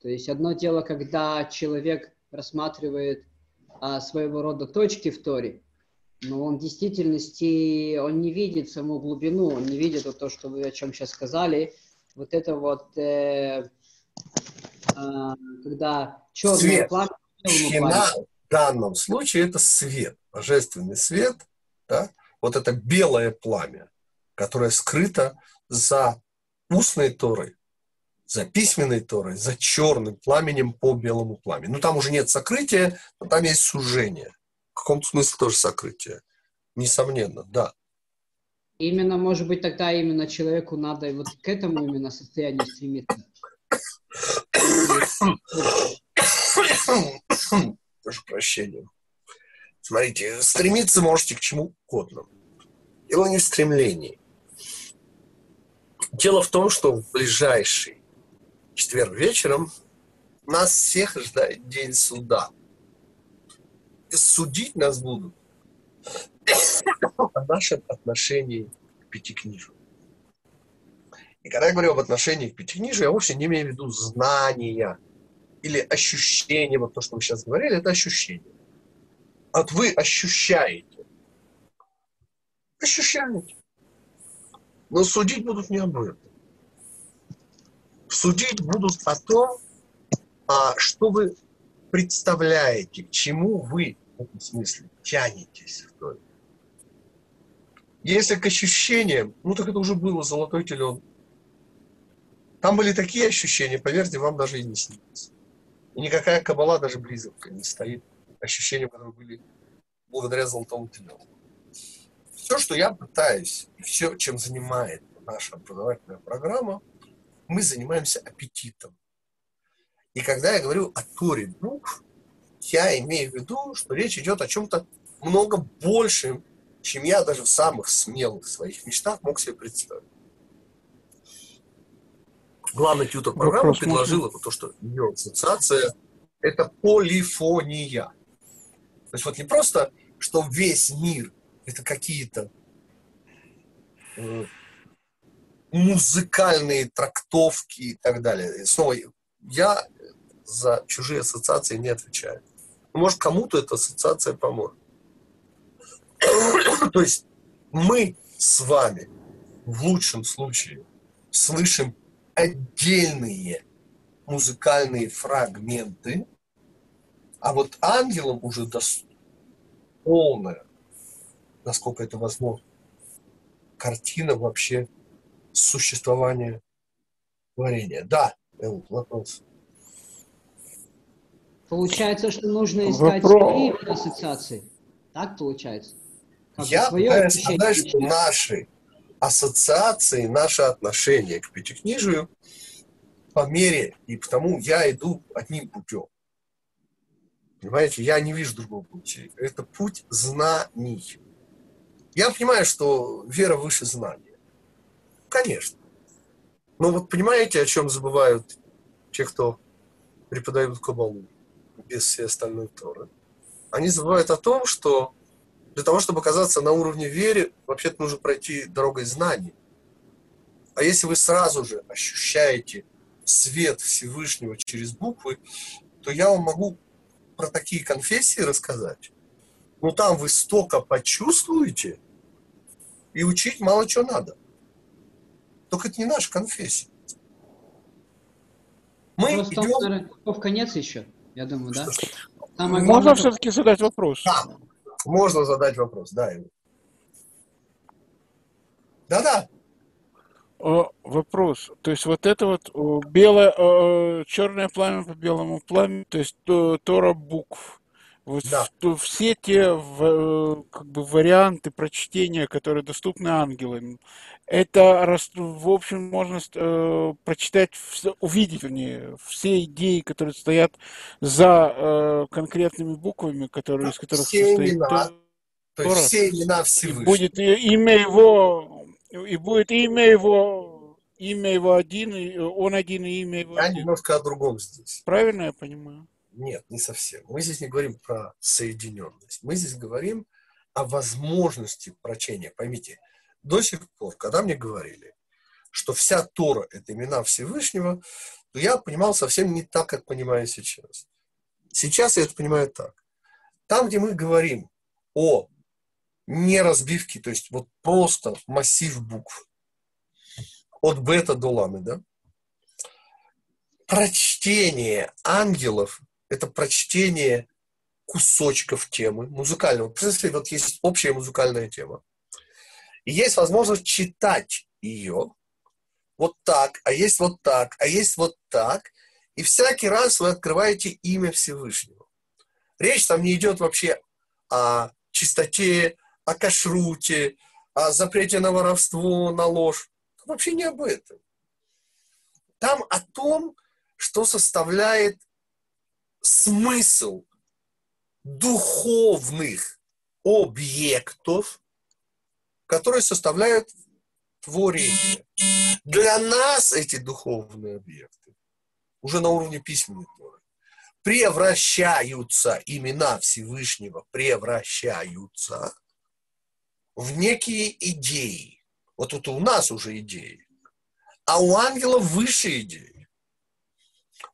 То есть, одно дело, когда человек рассматривает а, своего рода точки в Торе, но он в действительности, он не видит саму глубину, он не видит вот то, что вы о чем сейчас сказали, вот это вот, э, э, когда черный пламя... в данном случае это свет, божественный свет, да? вот это белое пламя, которое скрыто за устной Торой, за письменной Торой, за черным пламенем по белому пламени. Ну, там уже нет сокрытия, но там есть сужение. В каком-то смысле тоже сокрытие. Несомненно, да. Именно, может быть, тогда именно человеку надо вот к этому именно состоянию стремиться. Прошу прощения. Смотрите, стремиться можете к чему угодно. Дело не в стремлении. Дело в том, что в ближайший четверг вечером нас всех ждет день суда. И судить нас будут о нашем отношении к пятикнижию. И когда я говорю об отношении к пятикнижию, я вовсе не имею в виду знания или ощущения, вот то, что мы сейчас говорили, это ощущение. Вот вы ощущаете. Ощущаете. Но судить будут не об этом судить будут о том, а, что вы представляете, к чему вы в этом смысле тянетесь в той. Если к ощущениям, ну так это уже было золотой телен. Там были такие ощущения, поверьте, вам даже и не снится. И никакая кабала даже близко не стоит ощущениям, которые были благодаря золотому телену. Все, что я пытаюсь, все, чем занимает наша образовательная программа – мы занимаемся аппетитом. И когда я говорю о туре букв, я имею в виду, что речь идет о чем-то много большем, чем я даже в самых смелых своих мечтах мог себе представить. Главный тьютор программы Вопрос предложил можно? то, что ее ассоциация – это полифония. То есть вот не просто, что весь мир – это какие-то э, музыкальные трактовки и так далее. И снова, я за чужие ассоциации не отвечаю. Может, кому-то эта ассоциация поможет. То есть мы с вами в лучшем случае слышим отдельные музыкальные фрагменты, а вот ангелам уже даст полная, насколько это возможно, картина вообще существования творения. Да, вопрос. Получается, что нужно искать Вопрос. свои ассоциации. Так получается? Как Я пытаюсь сказать, что наши ассоциации, наше отношение к пятикнижию по мере, и потому я иду одним путем. Понимаете, я не вижу другого пути. Это путь знаний. Я понимаю, что вера выше знания. Конечно. Но вот понимаете, о чем забывают те, кто преподают Кабалу? без всей остальной Торы. Они забывают о том, что для того, чтобы оказаться на уровне веры, вообще-то нужно пройти дорогой знаний. А если вы сразу же ощущаете свет Всевышнего через буквы, то я вам могу про такие конфессии рассказать. Но там вы столько почувствуете, и учить мало чего надо. Только это не наша конфессия. Мы Просто идем... в конец еще. Я думаю, да? Самое Можно главное, все-таки задать вопрос? Да, можно задать вопрос, да. Да-да. Вопрос. То есть вот это вот белое, черное пламя по белому пламени, то есть Тора букв. Да. все те в, как бы, варианты прочтения, которые доступны ангелам, это, в общем, можно э, прочитать, увидеть, вернее, все идеи, которые стоят за э, конкретными буквами, которые, из которых все состоит имена, то есть все имена Всевышнего. И будет имя его, и будет имя его, имя его один, он один и имя его Я один. немножко о другом здесь. Правильно я понимаю? Нет, не совсем. Мы здесь не говорим про соединенность. Мы здесь говорим о возможности прочения. Поймите, до сих пор, когда мне говорили, что вся Тора – это имена Всевышнего, то я понимал совсем не так, как понимаю сейчас. Сейчас я это понимаю так. Там, где мы говорим о неразбивке, то есть вот просто массив букв, от бета до ламы, да, прочтение ангелов это прочтение кусочков темы музыкального. Представьте, вот есть общая музыкальная тема. И есть возможность читать ее вот так, а есть вот так, а есть вот так. И всякий раз вы открываете имя Всевышнего. Речь там не идет вообще о чистоте, о кашруте, о запрете на воровство, на ложь. Вообще не об этом. Там о том, что составляет смысл духовных объектов, которые составляют творение. Для нас эти духовные объекты уже на уровне письменной Торы превращаются, имена Всевышнего превращаются в некие идеи. Вот это у нас уже идеи. А у ангела выше идеи.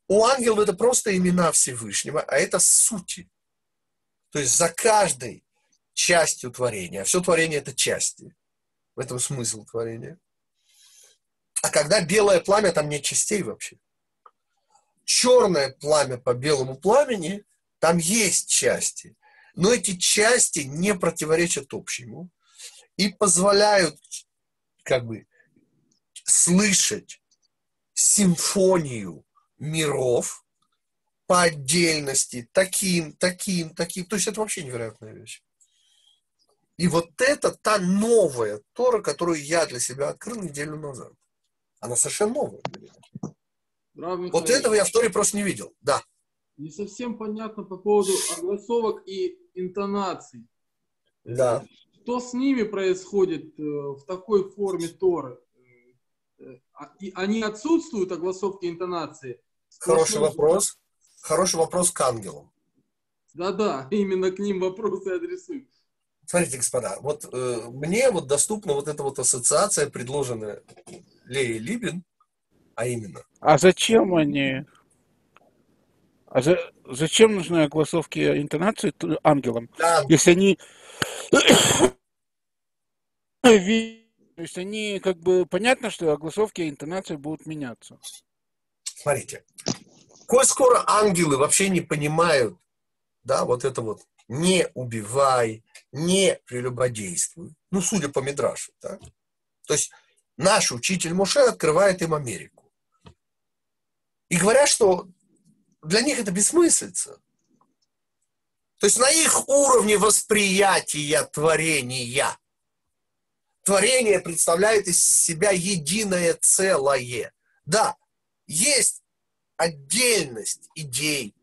У ангелов это просто имена Всевышнего, а это сути. То есть за каждой частью творения, а все творение это части. В этом смысл творения. А когда белое пламя, там нет частей вообще. Черное пламя по белому пламени, там есть части. Но эти части не противоречат общему и позволяют как бы слышать симфонию миров по отдельности, таким, таким, таким. То есть это вообще невероятная вещь. И вот это та новая Тора, которую я для себя открыл неделю назад. Она совершенно новая меня. вот этого я в Торе просто не видел. Да. Не совсем понятно по поводу огласовок и интонаций. Да. что с ними происходит э, в такой форме Торы? Э, а, они отсутствуют, огласовки интонации? Хороший вопрос. Хороший вопрос к ангелам. Да-да, именно к ним вопросы адресуют. Смотрите, господа, вот э, мне вот доступна вот эта вот ассоциация, предложенная Леей Либин, а именно. А зачем они? А за, зачем нужны огласовки интонации ангелам, да. если они то есть они как бы понятно, что огласовки и интонации будут меняться. Смотрите, коль скоро ангелы вообще не понимают, да, вот это вот не убивай, не прелюбодействуй, ну, судя по Мидрашу, да, то есть наш учитель Муше открывает им Америку. И говорят, что для них это бессмыслица. То есть на их уровне восприятия творения творение представляет из себя единое целое. Да, есть отдельность идей,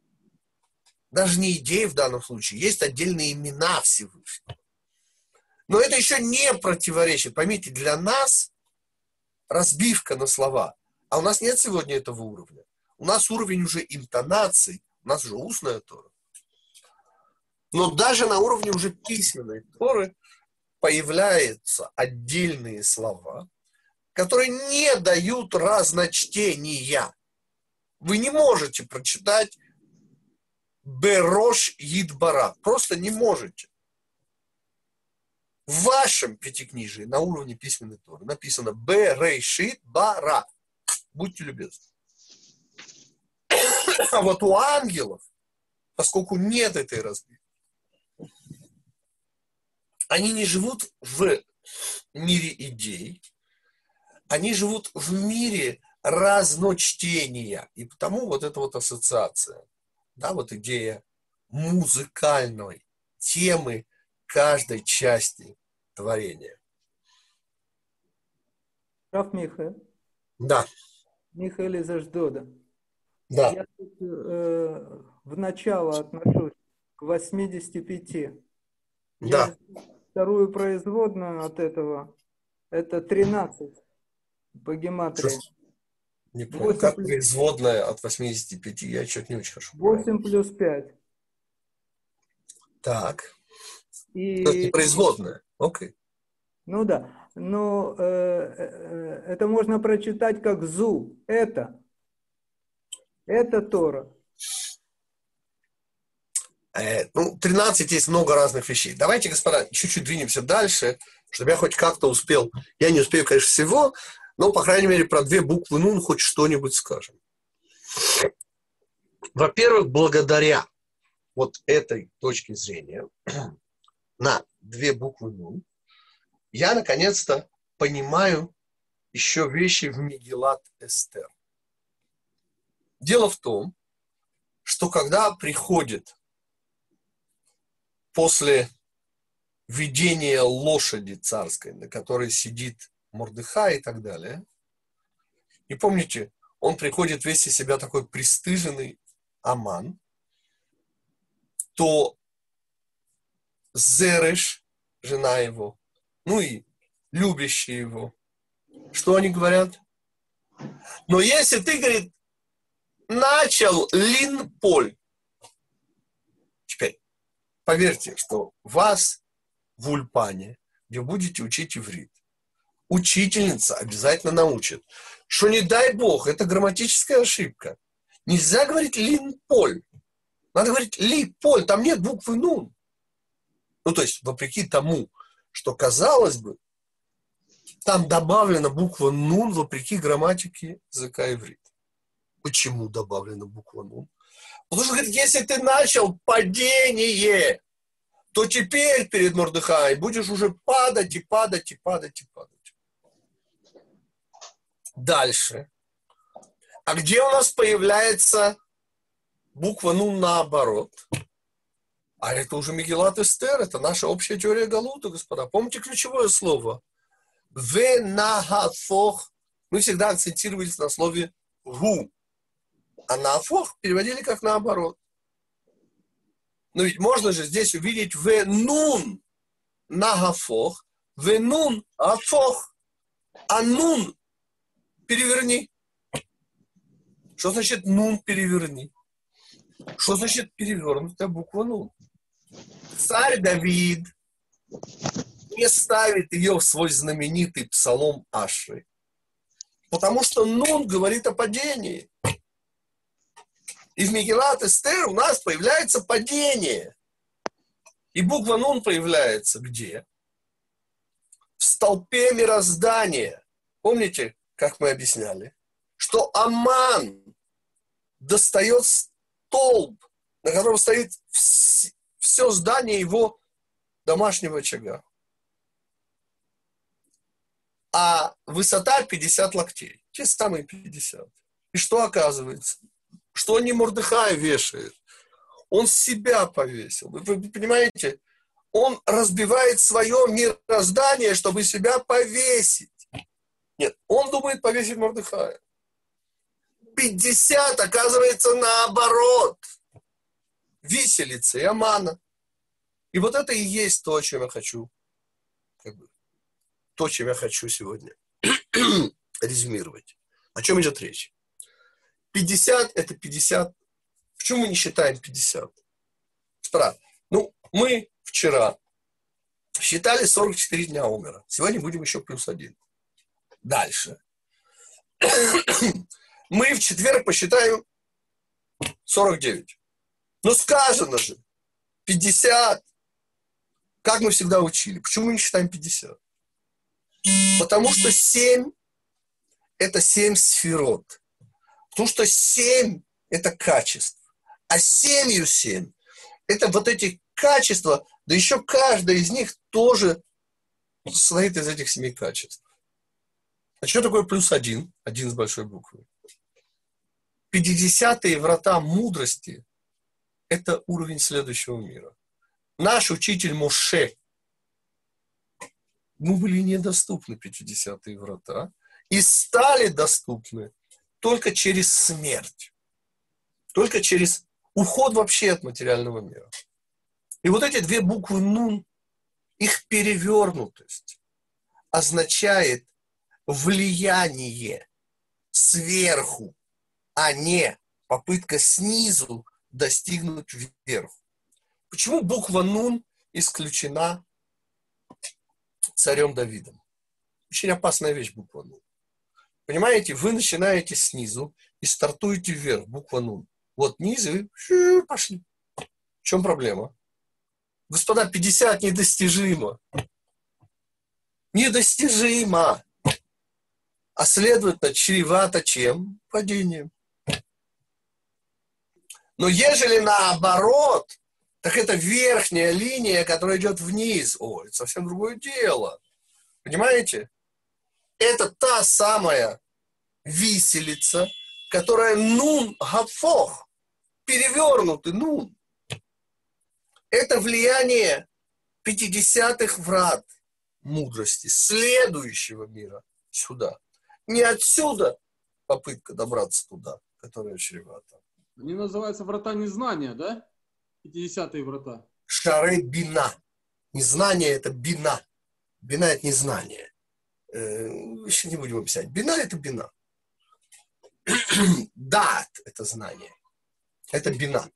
даже не идей в данном случае, есть отдельные имена Всевышнего. Но это еще не противоречит. Поймите, для нас разбивка на слова, а у нас нет сегодня этого уровня. У нас уровень уже интонаций, у нас уже устная Тора. Но даже на уровне уже письменной Торы появляются отдельные слова, которые не дают разночтения. Вы не можете прочитать Берош Идбара. Просто не можете. В вашем пятикнижии на уровне письменной торы написано Берешит Бара. Будьте любезны. А вот у ангелов, поскольку нет этой разбивки, они не живут в мире идей, они живут в мире разночтения. И потому вот эта вот ассоциация, да, вот идея музыкальной темы каждой части творения. Прав Михаил? Да. Михаил из Аждода. Да. Я тут, э, в начало отношусь к 85. Да. Я вторую производную от этого, это 13 по гематрии. Не понял, как плюс... производная от 85, я что-то не очень хорошо 8 понимаю. плюс 5. Так. И... То есть не производная, окей. Ну да, но э, э, это можно прочитать как ЗУ, это. Это Тора. Э, ну, 13 есть много разных вещей. Давайте, господа, чуть-чуть двинемся дальше, чтобы я хоть как-то успел. Я не успею, конечно, всего, но, по крайней мере, про две буквы «нун» хоть что-нибудь скажем. Во-первых, благодаря вот этой точке зрения на две буквы «нун» я, наконец-то, понимаю еще вещи в Мегилат Эстер. Дело в том, что когда приходит после видения лошади царской, на которой сидит Мордыха и так далее. И помните, он приходит весь из себя такой пристыженный Аман, то Зереш, жена его, ну и любящие его, что они говорят? Но если ты, говорит, начал лин-поль, Поверьте, что вас в Ульпане, где будете учить иврит, учительница обязательно научит, что не дай бог, это грамматическая ошибка. Нельзя говорить лин-поль. Надо говорить ли-поль, там нет буквы нун. Ну, то есть, вопреки тому, что казалось бы, там добавлена буква нун вопреки грамматике языка иврит. Почему добавлена буква нун? Потому что, говорит, если ты начал падение, то теперь перед Мордыхай будешь уже падать и падать и падать и падать. Дальше. А где у нас появляется буква «ну» наоборот? А это уже Мегелат Эстер, это наша общая теория Галута, господа. Помните ключевое слово? Венагафох. Мы всегда акцентировались на слове «гу». А на афох переводили как наоборот. Но ведь можно же здесь увидеть в нун. нагафох, венун афох. А нун переверни. Что значит нун переверни? Что значит перевернутая буква нун? Царь Давид не ставит ее в свой знаменитый псалом Ашры. Потому что Нун говорит о падении. И в Мегелат Эстер у нас появляется падение. И буква Нун появляется где? В столпе мироздания. Помните, как мы объясняли? Что Аман достает столб, на котором стоит все здание его домашнего очага. А высота 50 локтей. Те самые 50. И что оказывается? Что не Мордыхая вешает? Он себя повесил. Вы понимаете? Он разбивает свое мироздание, чтобы себя повесить. Нет, он думает повесить Мордыхая. 50 оказывается наоборот. Виселица и Амана. И вот это и есть то, о чем я хочу, как бы, то, чем я хочу сегодня резюмировать. О чем идет речь? 50 – это 50. Почему мы не считаем 50? Вчера. Ну, мы вчера считали 44 дня умера. Сегодня будем еще плюс один. Дальше. мы в четверг посчитаем 49. Но сказано же, 50. Как мы всегда учили. Почему мы не считаем 50? Потому что 7 – это 7 сферот. Потому что 7 – это качество. А 7 7 – это вот эти качества, да еще каждое из них тоже состоит из этих семи качеств. А что такое плюс один? Один с большой буквы. 50-е врата мудрости – это уровень следующего мира. Наш учитель Моше, мы были недоступны 50-е врата и стали доступны только через смерть, только через уход вообще от материального мира. И вот эти две буквы «нун», их перевернутость означает влияние сверху а не попытка снизу достигнуть вверх. Почему буква Нун исключена царем Давидом? Очень опасная вещь буква Нун. Понимаете, вы начинаете снизу и стартуете вверх, буква Нун. Вот низ, и вы пошли. В чем проблема? Господа, 50 недостижимо. Недостижимо. А следовательно, чревато чем? Падением. Но ежели наоборот, так это верхняя линия, которая идет вниз. О, это совсем другое дело. Понимаете? Это та самая виселица, которая нун гафох, перевернутый нун. Это влияние 50-х врат мудрости, следующего мира сюда. Не отсюда попытка добраться туда, которая чревата. Они называются врата незнания, да? 50-е врата. Шары бина. Незнание – это бина. Бина – это незнание. Э, еще не будем описать. Бина – это бина. Дат – это знание. Это бина.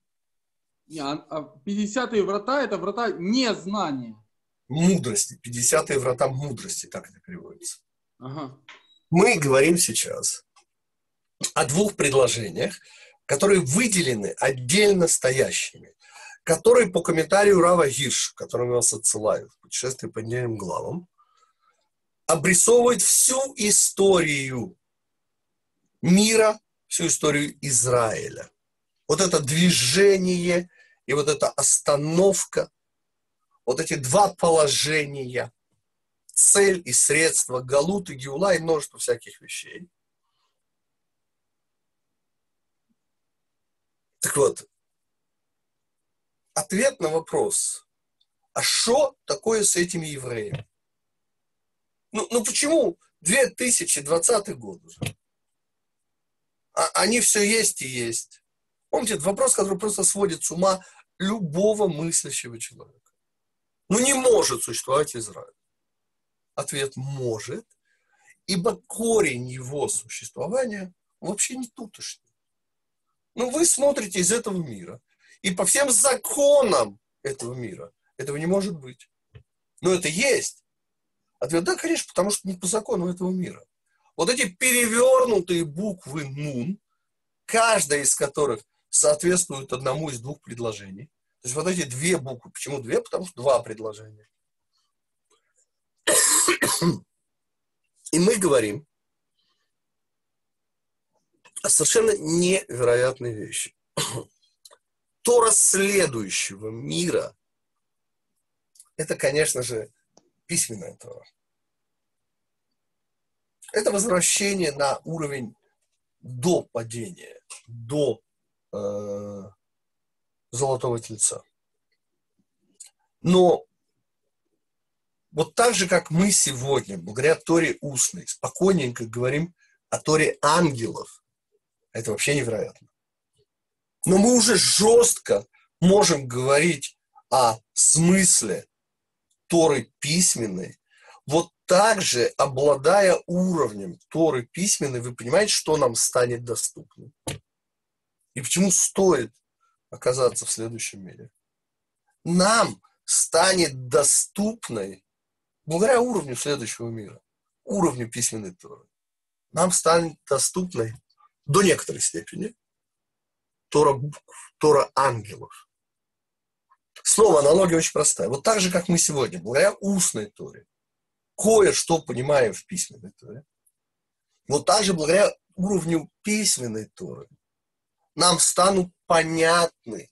А 50-е врата – это врата незнания. Мудрости. 50-е врата мудрости, так это переводится. Ага. Мы говорим сейчас о двух предложениях, которые выделены отдельно стоящими, которые по комментарию Рава Гирш, которому вас отсылаю в путешествие по недельным главам, обрисовывают всю историю мира, всю историю Израиля. Вот это движение и вот эта остановка, вот эти два положения, цель и средства, галут и геула и множество всяких вещей – Так вот, ответ на вопрос, а что такое с этими евреями? Ну, ну почему 2020 год уже? А, они все есть и есть. Помните, это вопрос, который просто сводит с ума любого мыслящего человека. Ну, не может существовать Израиль. Ответ может, ибо корень его существования вообще не тутошний. Ну, вы смотрите из этого мира, и по всем законам этого мира этого не может быть. Но это есть. Ответ да, конечно, потому что не по закону этого мира. Вот эти перевернутые буквы «нун», каждая из которых соответствует одному из двух предложений. То есть вот эти две буквы. Почему две? Потому что два предложения. И мы говорим о совершенно невероятной вещи. Тора следующего мира – это, конечно же, письменная Тора. Это возвращение на уровень до падения, до э, золотого тельца. Но вот так же, как мы сегодня, благодаря Торе устной, спокойненько говорим о Торе ангелов, это вообще невероятно. Но мы уже жестко можем говорить о смысле Торы письменной. Вот также, обладая уровнем Торы письменной, вы понимаете, что нам станет доступным. И почему стоит оказаться в следующем мире. Нам станет доступной благодаря уровню следующего мира, уровню письменной Торы, нам станет доступной до некоторой степени Тора букв, Тора ангелов. Снова аналогия очень простая. Вот так же, как мы сегодня, благодаря устной Торе, кое-что понимаем в письменной Торе, вот так же благодаря уровню письменной Торы нам станут понятны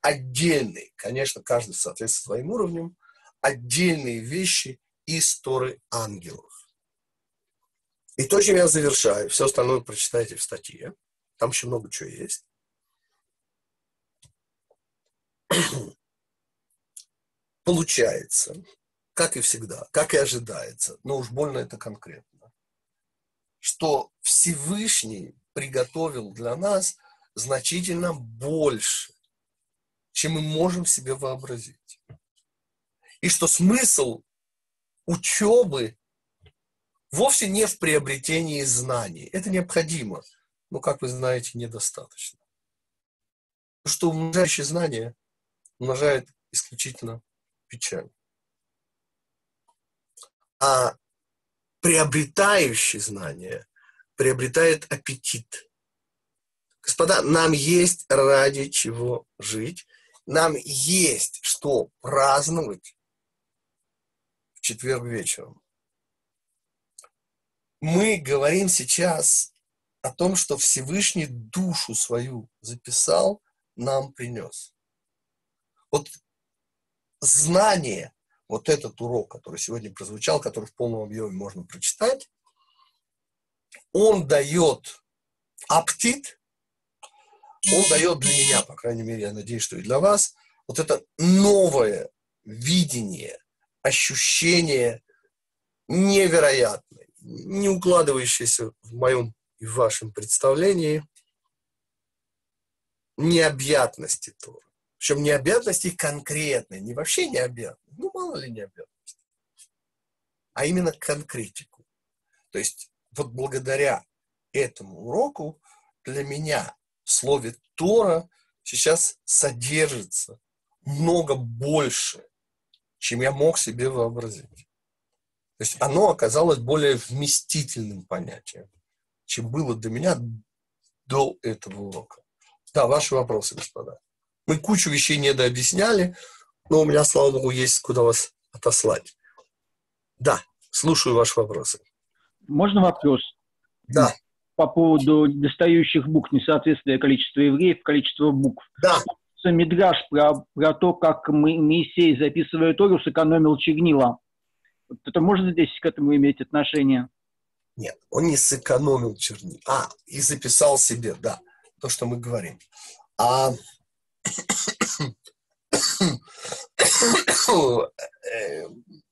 отдельные, конечно, каждый соответствует своим уровнем, отдельные вещи из ангелов. И то, чем я завершаю, все остальное прочитайте в статье. Там еще много чего есть. Получается, как и всегда, как и ожидается, но уж больно это конкретно, что Всевышний приготовил для нас значительно больше, чем мы можем себе вообразить. И что смысл учебы вовсе не в приобретении знаний. Это необходимо, но, как вы знаете, недостаточно. Потому что умножающее знание умножает исключительно печаль. А приобретающий знание приобретает аппетит. Господа, нам есть ради чего жить, нам есть что праздновать четверг вечером. Мы говорим сейчас о том, что Всевышний душу свою записал, нам принес. Вот знание, вот этот урок, который сегодня прозвучал, который в полном объеме можно прочитать, он дает аппетит он дает для меня, по крайней мере, я надеюсь, что и для вас, вот это новое видение, ощущение невероятное, не укладывающееся в моем и в вашем представлении необъятности Торы. Причем необъятности конкретной, не вообще необъятной, ну мало ли необъятности, а именно конкретику. То есть вот благодаря этому уроку для меня в слове Тора сейчас содержится много больше, чем я мог себе вообразить. То есть оно оказалось более вместительным понятием, чем было для меня до этого урока. Да, ваши вопросы, господа. Мы кучу вещей недообъясняли, но у меня, слава богу, есть куда вас отослать. Да, слушаю ваши вопросы. Можно вопрос? Да по поводу достающих букв, несоответствия количества евреев, количества букв. Да. Мидраж про, про то, как Моисей, записывая Тору, сэкономил чернила. Это может здесь к этому иметь отношение? Нет, он не сэкономил чернила. А, и записал себе, да, то, что мы говорим. А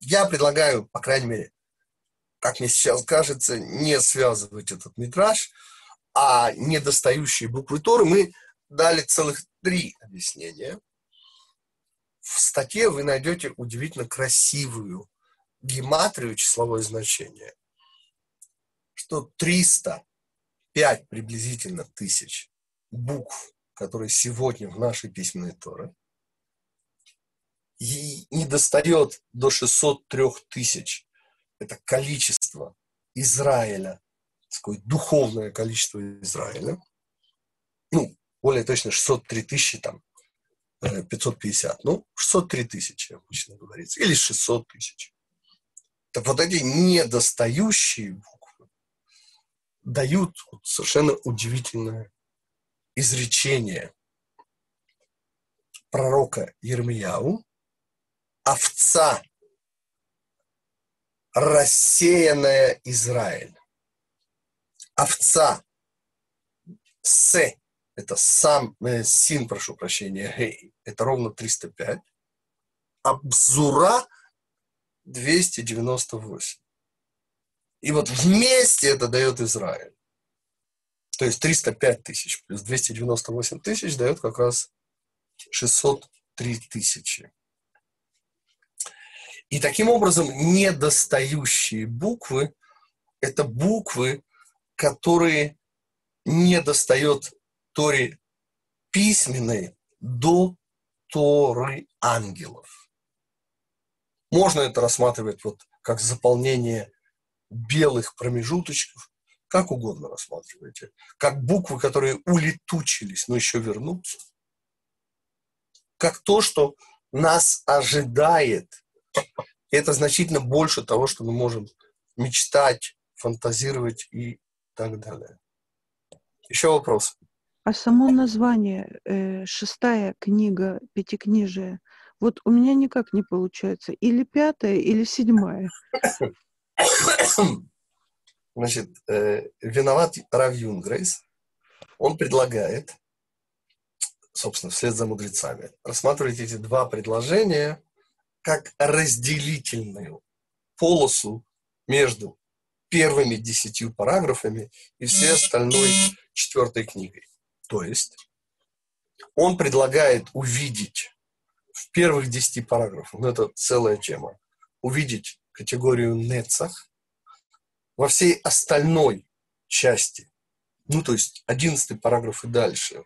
я предлагаю, по крайней мере, как мне сейчас кажется, не связывать этот метраж, а недостающие буквы Торы, мы дали целых три объяснения. в статье вы найдете удивительно красивую гематрию, числовое значение, что 305 приблизительно тысяч букв, которые сегодня в нашей письменной Торе, и не достает до 603 тысяч. Это количество Израиля, такое духовное количество Израиля. Более точно 603 тысячи, там, 550. Э, ну, 603 тысячи обычно говорится. Или 600 тысяч. Так вот эти недостающие буквы дают совершенно удивительное изречение пророка Ермияу, овца, рассеянная Израиль. Овца, с, это сам, э, син, прошу прощения, это ровно 305, а бзура 298. И вот вместе это дает Израиль. То есть 305 тысяч плюс 298 тысяч дает как раз 603 тысячи. И таким образом недостающие буквы – это буквы, которые не достает Торе письменной до Торы ангелов. Можно это рассматривать вот как заполнение белых промежуточков, как угодно рассматривайте, как буквы, которые улетучились, но еще вернутся, как то, что нас ожидает это значительно больше того, что мы можем мечтать, фантазировать и так далее. Еще вопрос. А само название, э, шестая книга Пятикнижия, вот у меня никак не получается. Или пятая, или седьмая. Значит, э, виноват Рав Юнгрейс. Он предлагает, собственно, вслед за мудрецами, рассматривать эти два предложения как разделительную полосу между первыми десятью параграфами и всей остальной четвертой книгой. То есть он предлагает увидеть в первых десяти параграфах, ну это целая тема, увидеть категорию нецах, во всей остальной части, ну то есть одиннадцатый параграф и дальше,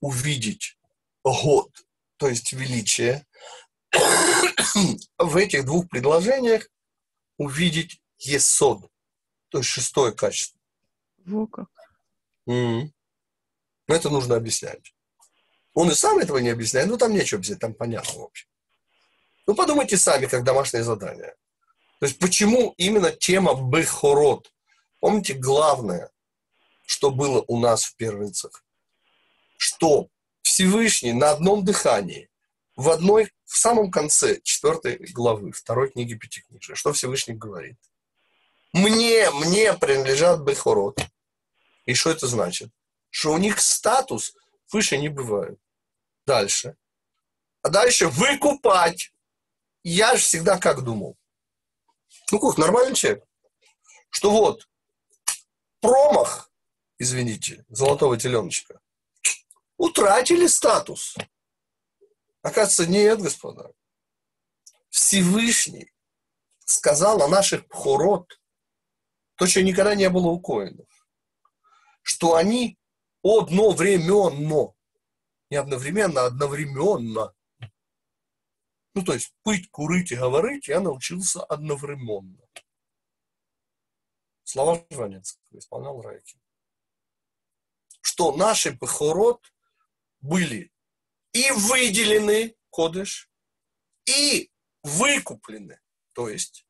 увидеть год, то есть величие, в этих двух предложениях увидеть есод, то есть шестое качество. Во как. Mm-hmm. Но это нужно объяснять. Он и сам этого не объясняет, ну там нечего объяснять, там понятно вообще. Ну подумайте сами, как домашнее задание. То есть почему именно тема Бехород? Помните, главное, что было у нас в первенцах? Что Всевышний на одном дыхании в одной, в самом конце четвертой главы второй книги Пятикнижия, что Всевышний говорит? Мне, мне принадлежат Бехород. И что это значит? Что у них статус выше не бывает. Дальше. А дальше выкупать. Я же всегда как думал. Ну как, нормальный человек. Что вот, промах, извините, золотого теленочка, утратили статус. Оказывается, нет, господа. Всевышний сказал о наших пхорот, то, что никогда не было у коинов, что они одновременно, не одновременно, а одновременно. Ну, то есть пыть, курить и говорить я научился одновременно. Слова Жванецкого исполнял Райки. Что наши похорот были и выделены, кодыш, и выкуплены. То есть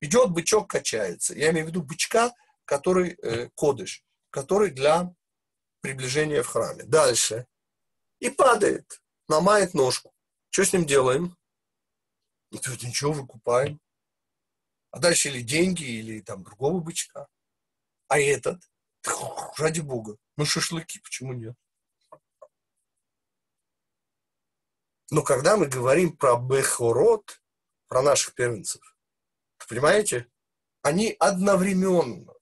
идет бычок, качается. Я имею в виду бычка, который э, кодыш, который для приближения в храме. Дальше. И падает, ломает ножку. Что с ним делаем? Ну, то ничего, выкупаем. А дальше или деньги, или там другого бычка. А этот, ради бога, ну шашлыки, почему нет? Но когда мы говорим про Бехорот, про наших первенцев, понимаете, они одновременно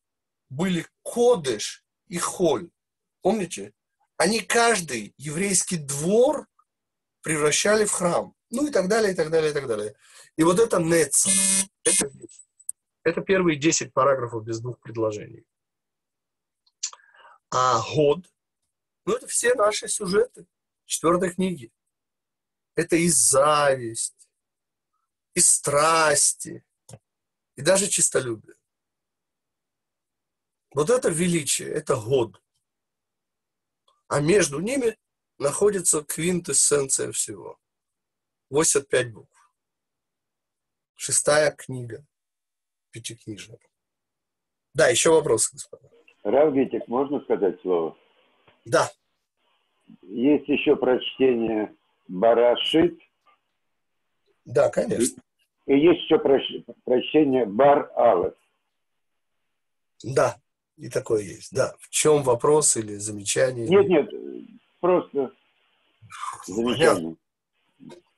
были Кодыш и Холь. Помните? Они каждый еврейский двор превращали в храм. Ну и так далее, и так далее, и так далее. И вот это Неца, это, это первые 10 параграфов без двух предложений. А год, ну это все наши сюжеты четвертой книги. Это и зависть, и страсти, и даже чистолюбие. Вот это величие, это год. А между ними находится квинтэссенция всего. 85 букв. Шестая книга. Пятикнижная. Да, еще вопрос, господа. Равгитик, можно сказать слово? Да. Есть еще прочтение Барашит. Да, конечно. И есть еще прочтение Бар Алеф. Да, и такое есть. Да. В чем вопрос или замечание? Нет, нет, просто замечание.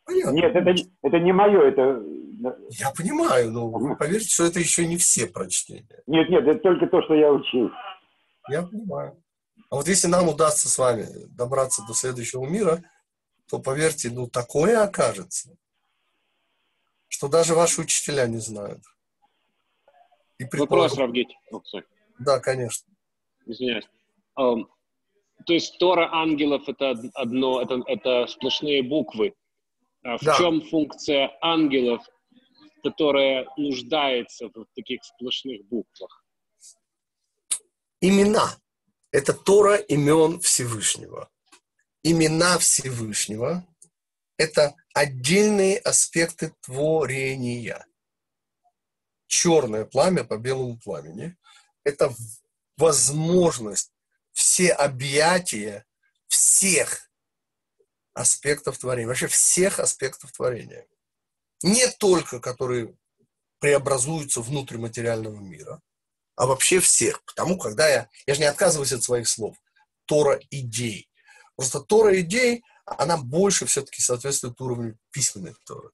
Понятно. Нет, это, это не мое, это... Я понимаю, но поверьте, что это еще не все прочтения. Нет, нет, это только то, что я учил. Я понимаю. А вот если нам удастся с вами добраться до следующего мира, то, поверьте, ну, такое окажется, что даже ваши учителя не знают. И Вопрос, Равгить. Да, конечно. Извиняюсь. Um, то есть Тора ангелов это одно, это, это сплошные буквы. А в да. чем функция ангелов, которая нуждается в таких сплошных буквах? Имена. Это Тора имен Всевышнего. Имена Всевышнего – это отдельные аспекты творения. Черное пламя по белому пламени – это возможность все объятия всех аспектов творения, вообще всех аспектов творения. Не только, которые преобразуются внутрь материального мира, а вообще всех. Потому когда я, я же не отказываюсь от своих слов, Тора идей. Просто Тора идей, она больше все-таки соответствует уровню письменной Торы.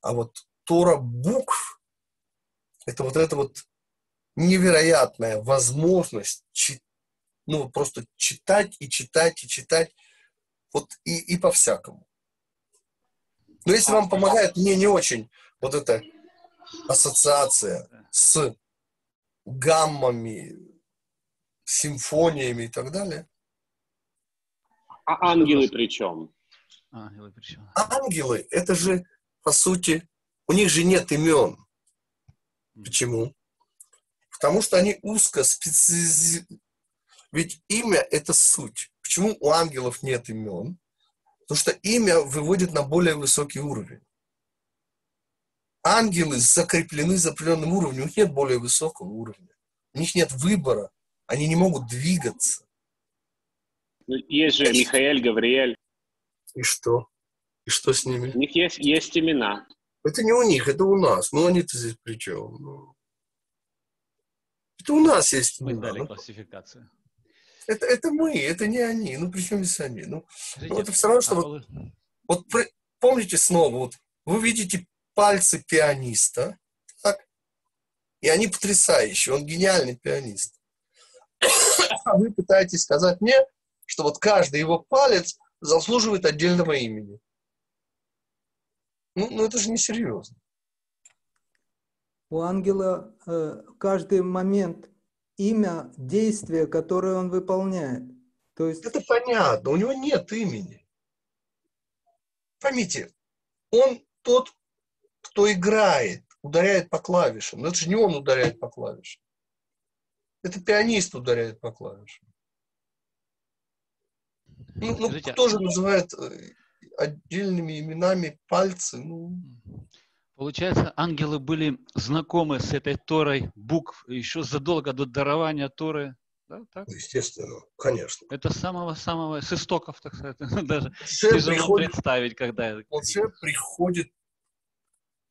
А вот Тора букв, это вот эта вот невероятная возможность читать ну, просто читать и читать и читать, вот и, и по-всякому. Но если вам помогает, мне не очень вот эта ассоциация с гаммами, симфониями и так далее. А ангелы при чем? Ангелы при чем? Ангелы, это же, по сути, у них же нет имен. Почему? Потому что они узко специ... Ведь имя – это суть. Почему у ангелов нет имен? Потому что имя выводит на более высокий уровень. Ангелы закреплены за определенным уровнем, у них нет более высокого уровня. У них нет выбора, они не могут двигаться. Ну, есть же Михаэль, Гавриэль. И что? И что с ними? У них есть, есть имена. Это не у них, это у нас. Ну, они-то здесь при чем? Ну, это у нас есть. Мы дали ну. классификацию. Это, это мы, это не они. Ну, причем здесь они? Ну, ну это все равно, что вот, вот помните снова, вот вы видите пальцы пианиста, так? И они потрясающие, он гениальный пианист. А вы пытаетесь сказать мне, что вот каждый его палец заслуживает отдельного имени. Ну, ну это же несерьезно. У ангела э, каждый момент имя действия, которое он выполняет. То есть... Это понятно, у него нет имени. Поймите, он тот, кто играет, ударяет по клавишам. Но это же не он ударяет по клавишам. Это пианист ударяет по клавишам. Ну, ну Скажите, кто же называет э, отдельными именами пальцы? Ну... Получается, ангелы были знакомы с этой Торой букв еще задолго до дарования Торы. Да, так? Естественно, конечно. Это самого-самого, с истоков, так сказать, даже Все тяжело приходит, представить, когда это... Вот все приходит,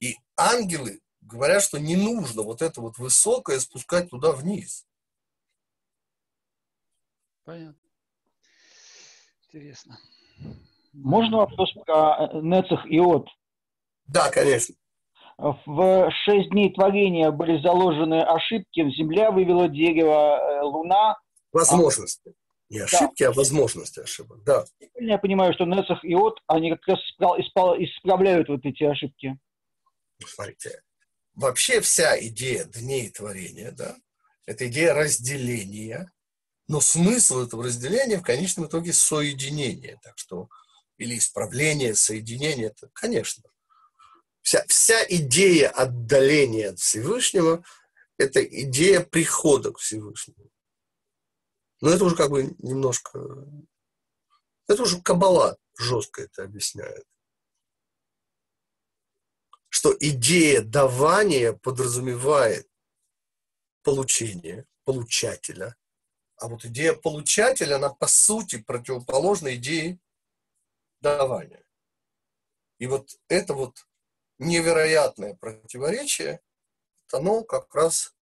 и ангелы говорят, что не нужно вот это вот высокое спускать туда вниз. Понятно. Интересно. Можно вопрос про Нецах и От? Да, конечно в шесть дней творения были заложены ошибки, земля вывела дерево, э, луна. Возможности. Не ошибки, да. а возможности ошибок, да. Я понимаю, что Несах и От, они как раз исправляют вот эти ошибки. Смотрите, вообще вся идея дней творения, да, это идея разделения, но смысл этого разделения в конечном итоге соединение. Так что или исправление, соединение, это, конечно. Вся, вся идея отдаления от Всевышнего – это идея прихода к Всевышнему. Но это уже как бы немножко... Это уже кабала жестко это объясняет. Что идея давания подразумевает получение, получателя. А вот идея получателя, она по сути противоположна идее давания. И вот это вот невероятное противоречие, оно как раз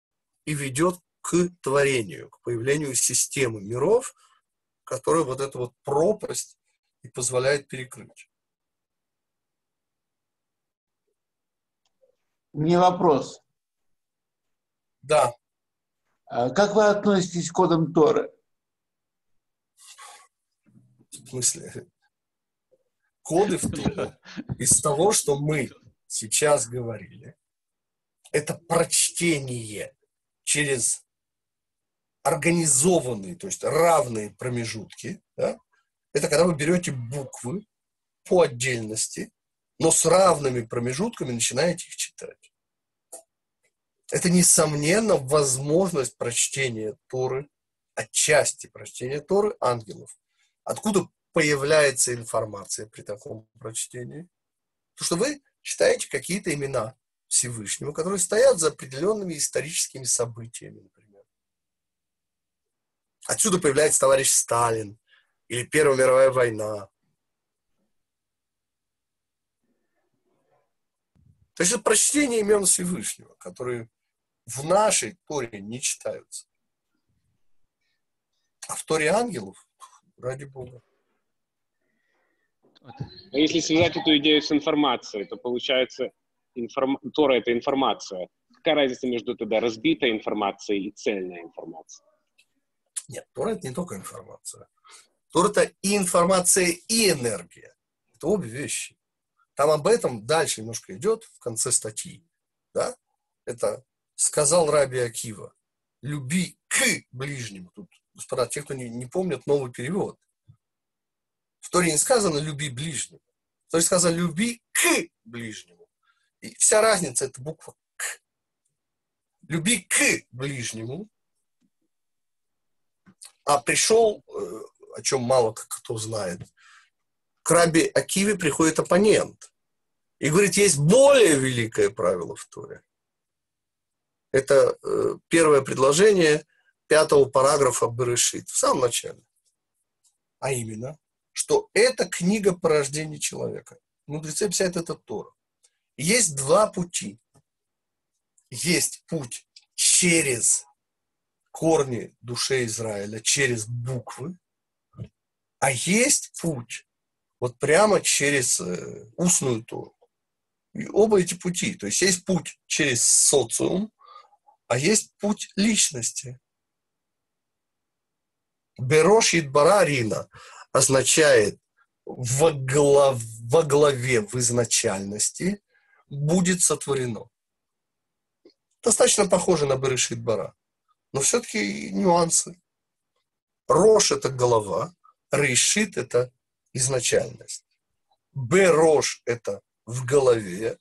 и ведет к творению, к появлению системы миров, которая вот эту вот пропасть и позволяет перекрыть. Мне вопрос. Да. А как вы относитесь к кодам Торы? В смысле? Коды в Торе из того, что мы сейчас говорили, это прочтение через организованные, то есть равные промежутки, да? это когда вы берете буквы по отдельности, но с равными промежутками начинаете их читать. Это, несомненно, возможность прочтения Торы, отчасти прочтения Торы ангелов. Откуда появляется информация при таком прочтении? То, что вы читаете какие-то имена Всевышнего, которые стоят за определенными историческими событиями, например. Отсюда появляется товарищ Сталин или Первая мировая война. То есть это прочтение имен Всевышнего, которые в нашей Торе не читаются. А в Торе ангелов, ради Бога. А если связать эту идею с информацией, то получается, информ... Тора — это информация. Какая разница между тогда разбитой информацией и цельной информацией? Нет, Тора — это не только информация. Тора — это и информация, и энергия. Это обе вещи. Там об этом дальше немножко идет в конце статьи. Да? Это сказал Раби Акива, люби к ближнему. Тут, господа, те, кто не, не помнят новый перевод. В Торе не сказано люби ближнего. В Торе сказано люби к ближнему. И вся разница это буква к. Люби к ближнему. А пришел, э, о чем мало кто знает, к Раби Акиве приходит оппонент. И говорит, есть более великое правило в Торе. Это э, первое предложение пятого параграфа Берешит, в самом начале. А именно, что это книга порождения человека. Мудрецы объясняют это Тора. Есть два пути. Есть путь через корни души Израиля, через буквы, а есть путь вот прямо через э, устную Тору. И оба эти пути. То есть есть путь через социум, а есть путь личности. Берош Идбарарина означает во, глав, во главе в изначальности будет сотворено. Достаточно похоже на Берешит Бара, но все-таки нюансы. Рош – это голова, Рейшит – это изначальность. Берош – это в голове.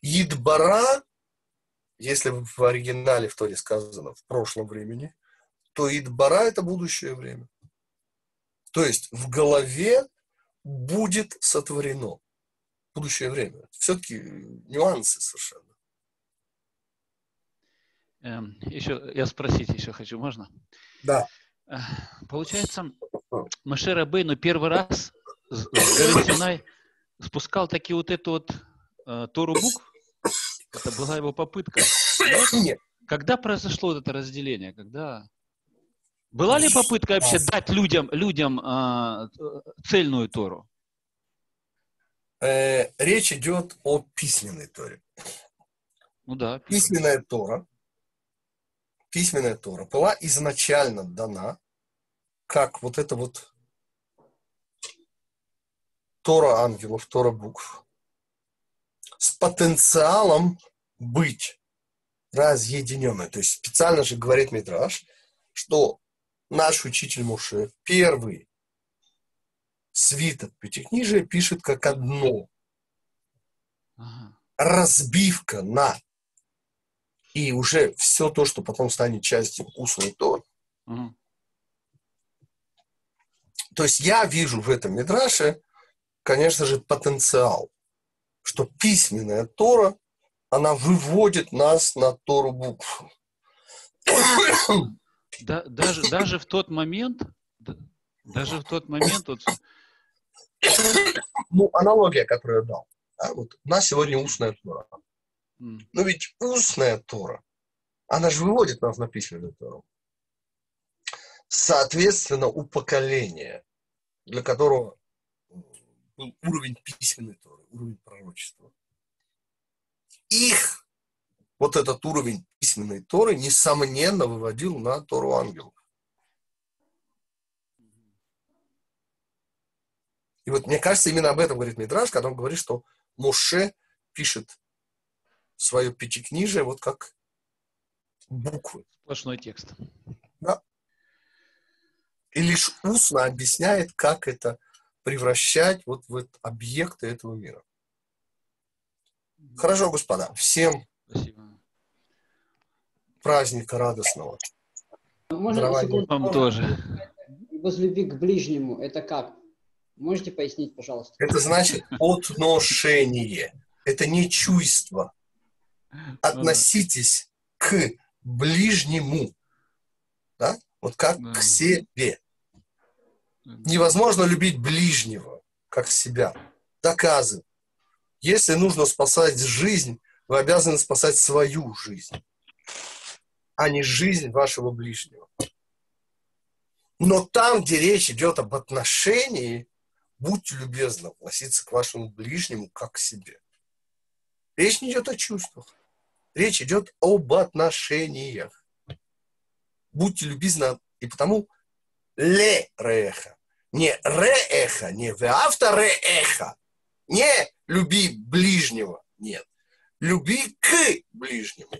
Идбара если в оригинале в Торе сказано в прошлом времени, то Идбара – это будущее время. То есть в голове будет сотворено будущее время. Все-таки нюансы совершенно. Эм, еще я спросить еще хочу, можно? Да. Э, получается, Маше Рабейну первый раз с горы Синай спускал такие вот эту вот э, Тору букв, это была его попытка. Нет. Когда произошло это разделение? Когда была ли попытка вообще дать людям, людям э, цельную Тору? Э, речь идет о письменной Торе. Ну да. Письменная Тора, письменная Тора была изначально дана как вот это вот Тора ангелов, Тора букв с потенциалом быть разъединенной. То есть специально же говорит Мидраш, что наш учитель Муше первый свиток Пятикнижия пишет как одно. Ага. Разбивка на и уже все то, что потом станет частью устной Торы. Ага. То есть я вижу в этом Мидраше, конечно же, потенциал, что письменная Тора, она выводит нас на Тору букв. Да, даже, даже в тот момент, да- даже в тот момент, вот, Ну, аналогия, которую я дал. да, вот у нас сегодня устная Тора. м, Но ведь устная Тора, она же выводит нас на письменную Тору. Соответственно, у поколения, для которого был уровень письменной Торы, уровень пророчества, их вот этот уровень письменной Торы, несомненно, выводил на Тору ангелов. И вот мне кажется, именно об этом говорит Мидраш, когда он говорит, что Моше пишет свое пятикнижие вот как буквы. сплошной текст. И лишь устно объясняет, как это превращать вот в объекты этого мира. Хорошо, господа, всем. Праздника радостного. Можно? Вам тоже. Воз любви к ближнему, это как? Можете пояснить, пожалуйста? Это значит отношение. Это не чувство. Относитесь к ближнему. Да? Вот как Да. к себе. Невозможно любить ближнего, как себя. Доказывай. Если нужно спасать жизнь, вы обязаны спасать свою жизнь, а не жизнь вашего ближнего. Но там, где речь идет об отношении, будьте любезны относиться к вашему ближнему как к себе. Речь не идет о чувствах. Речь идет об отношениях. Будьте любезны, и потому ле реха. Не реэха, не веавта реэха. Не люби ближнего. Нет. Люби к ближнему.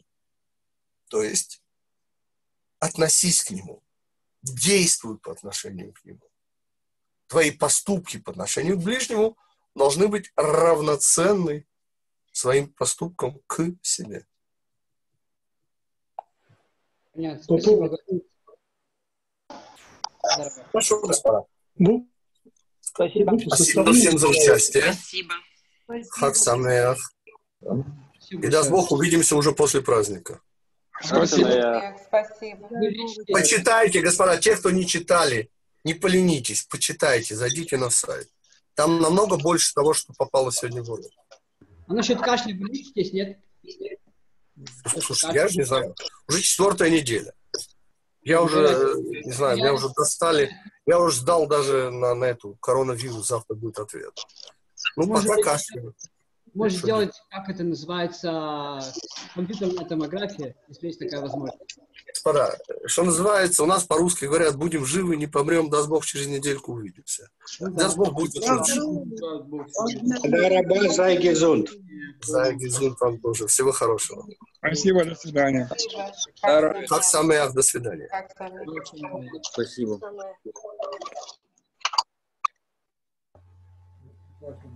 То есть относись к нему. Действуй по отношению к нему. Твои поступки по отношению к ближнему должны быть равноценны своим поступкам к себе. Понятно, спасибо. Господа. Ну, Спасибо. Спасибо всем за участие. Спасибо. Хак Самеах. Спасибо И даст. Бог, увидимся уже после праздника. Спасибо. Спасибо. Почитайте, господа, те, кто не читали, не поленитесь, почитайте, зайдите на сайт. Там намного больше того, что попало сегодня в урок. А насчет кашля вы лечитесь, нет? Слушай, я же не знаю. Уже четвертая неделя. Я уже, не знаю, меня уже достали. Я уже ждал даже на, на эту коронавирус, завтра будет ответ. Ну, пока кашляю. Может Что сделать, как это называется, компьютерная томография, если есть такая возможность. Господа, что называется, у нас по-русски говорят, будем живы, не помрем, даст Бог, через недельку увидимся. Даст Бог, будет лучше. Дараба sei gesund. За Гизун вам тоже. Всего хорошего. Спасибо, до свидания. Как самое, до свидания. Спасибо. Спасибо.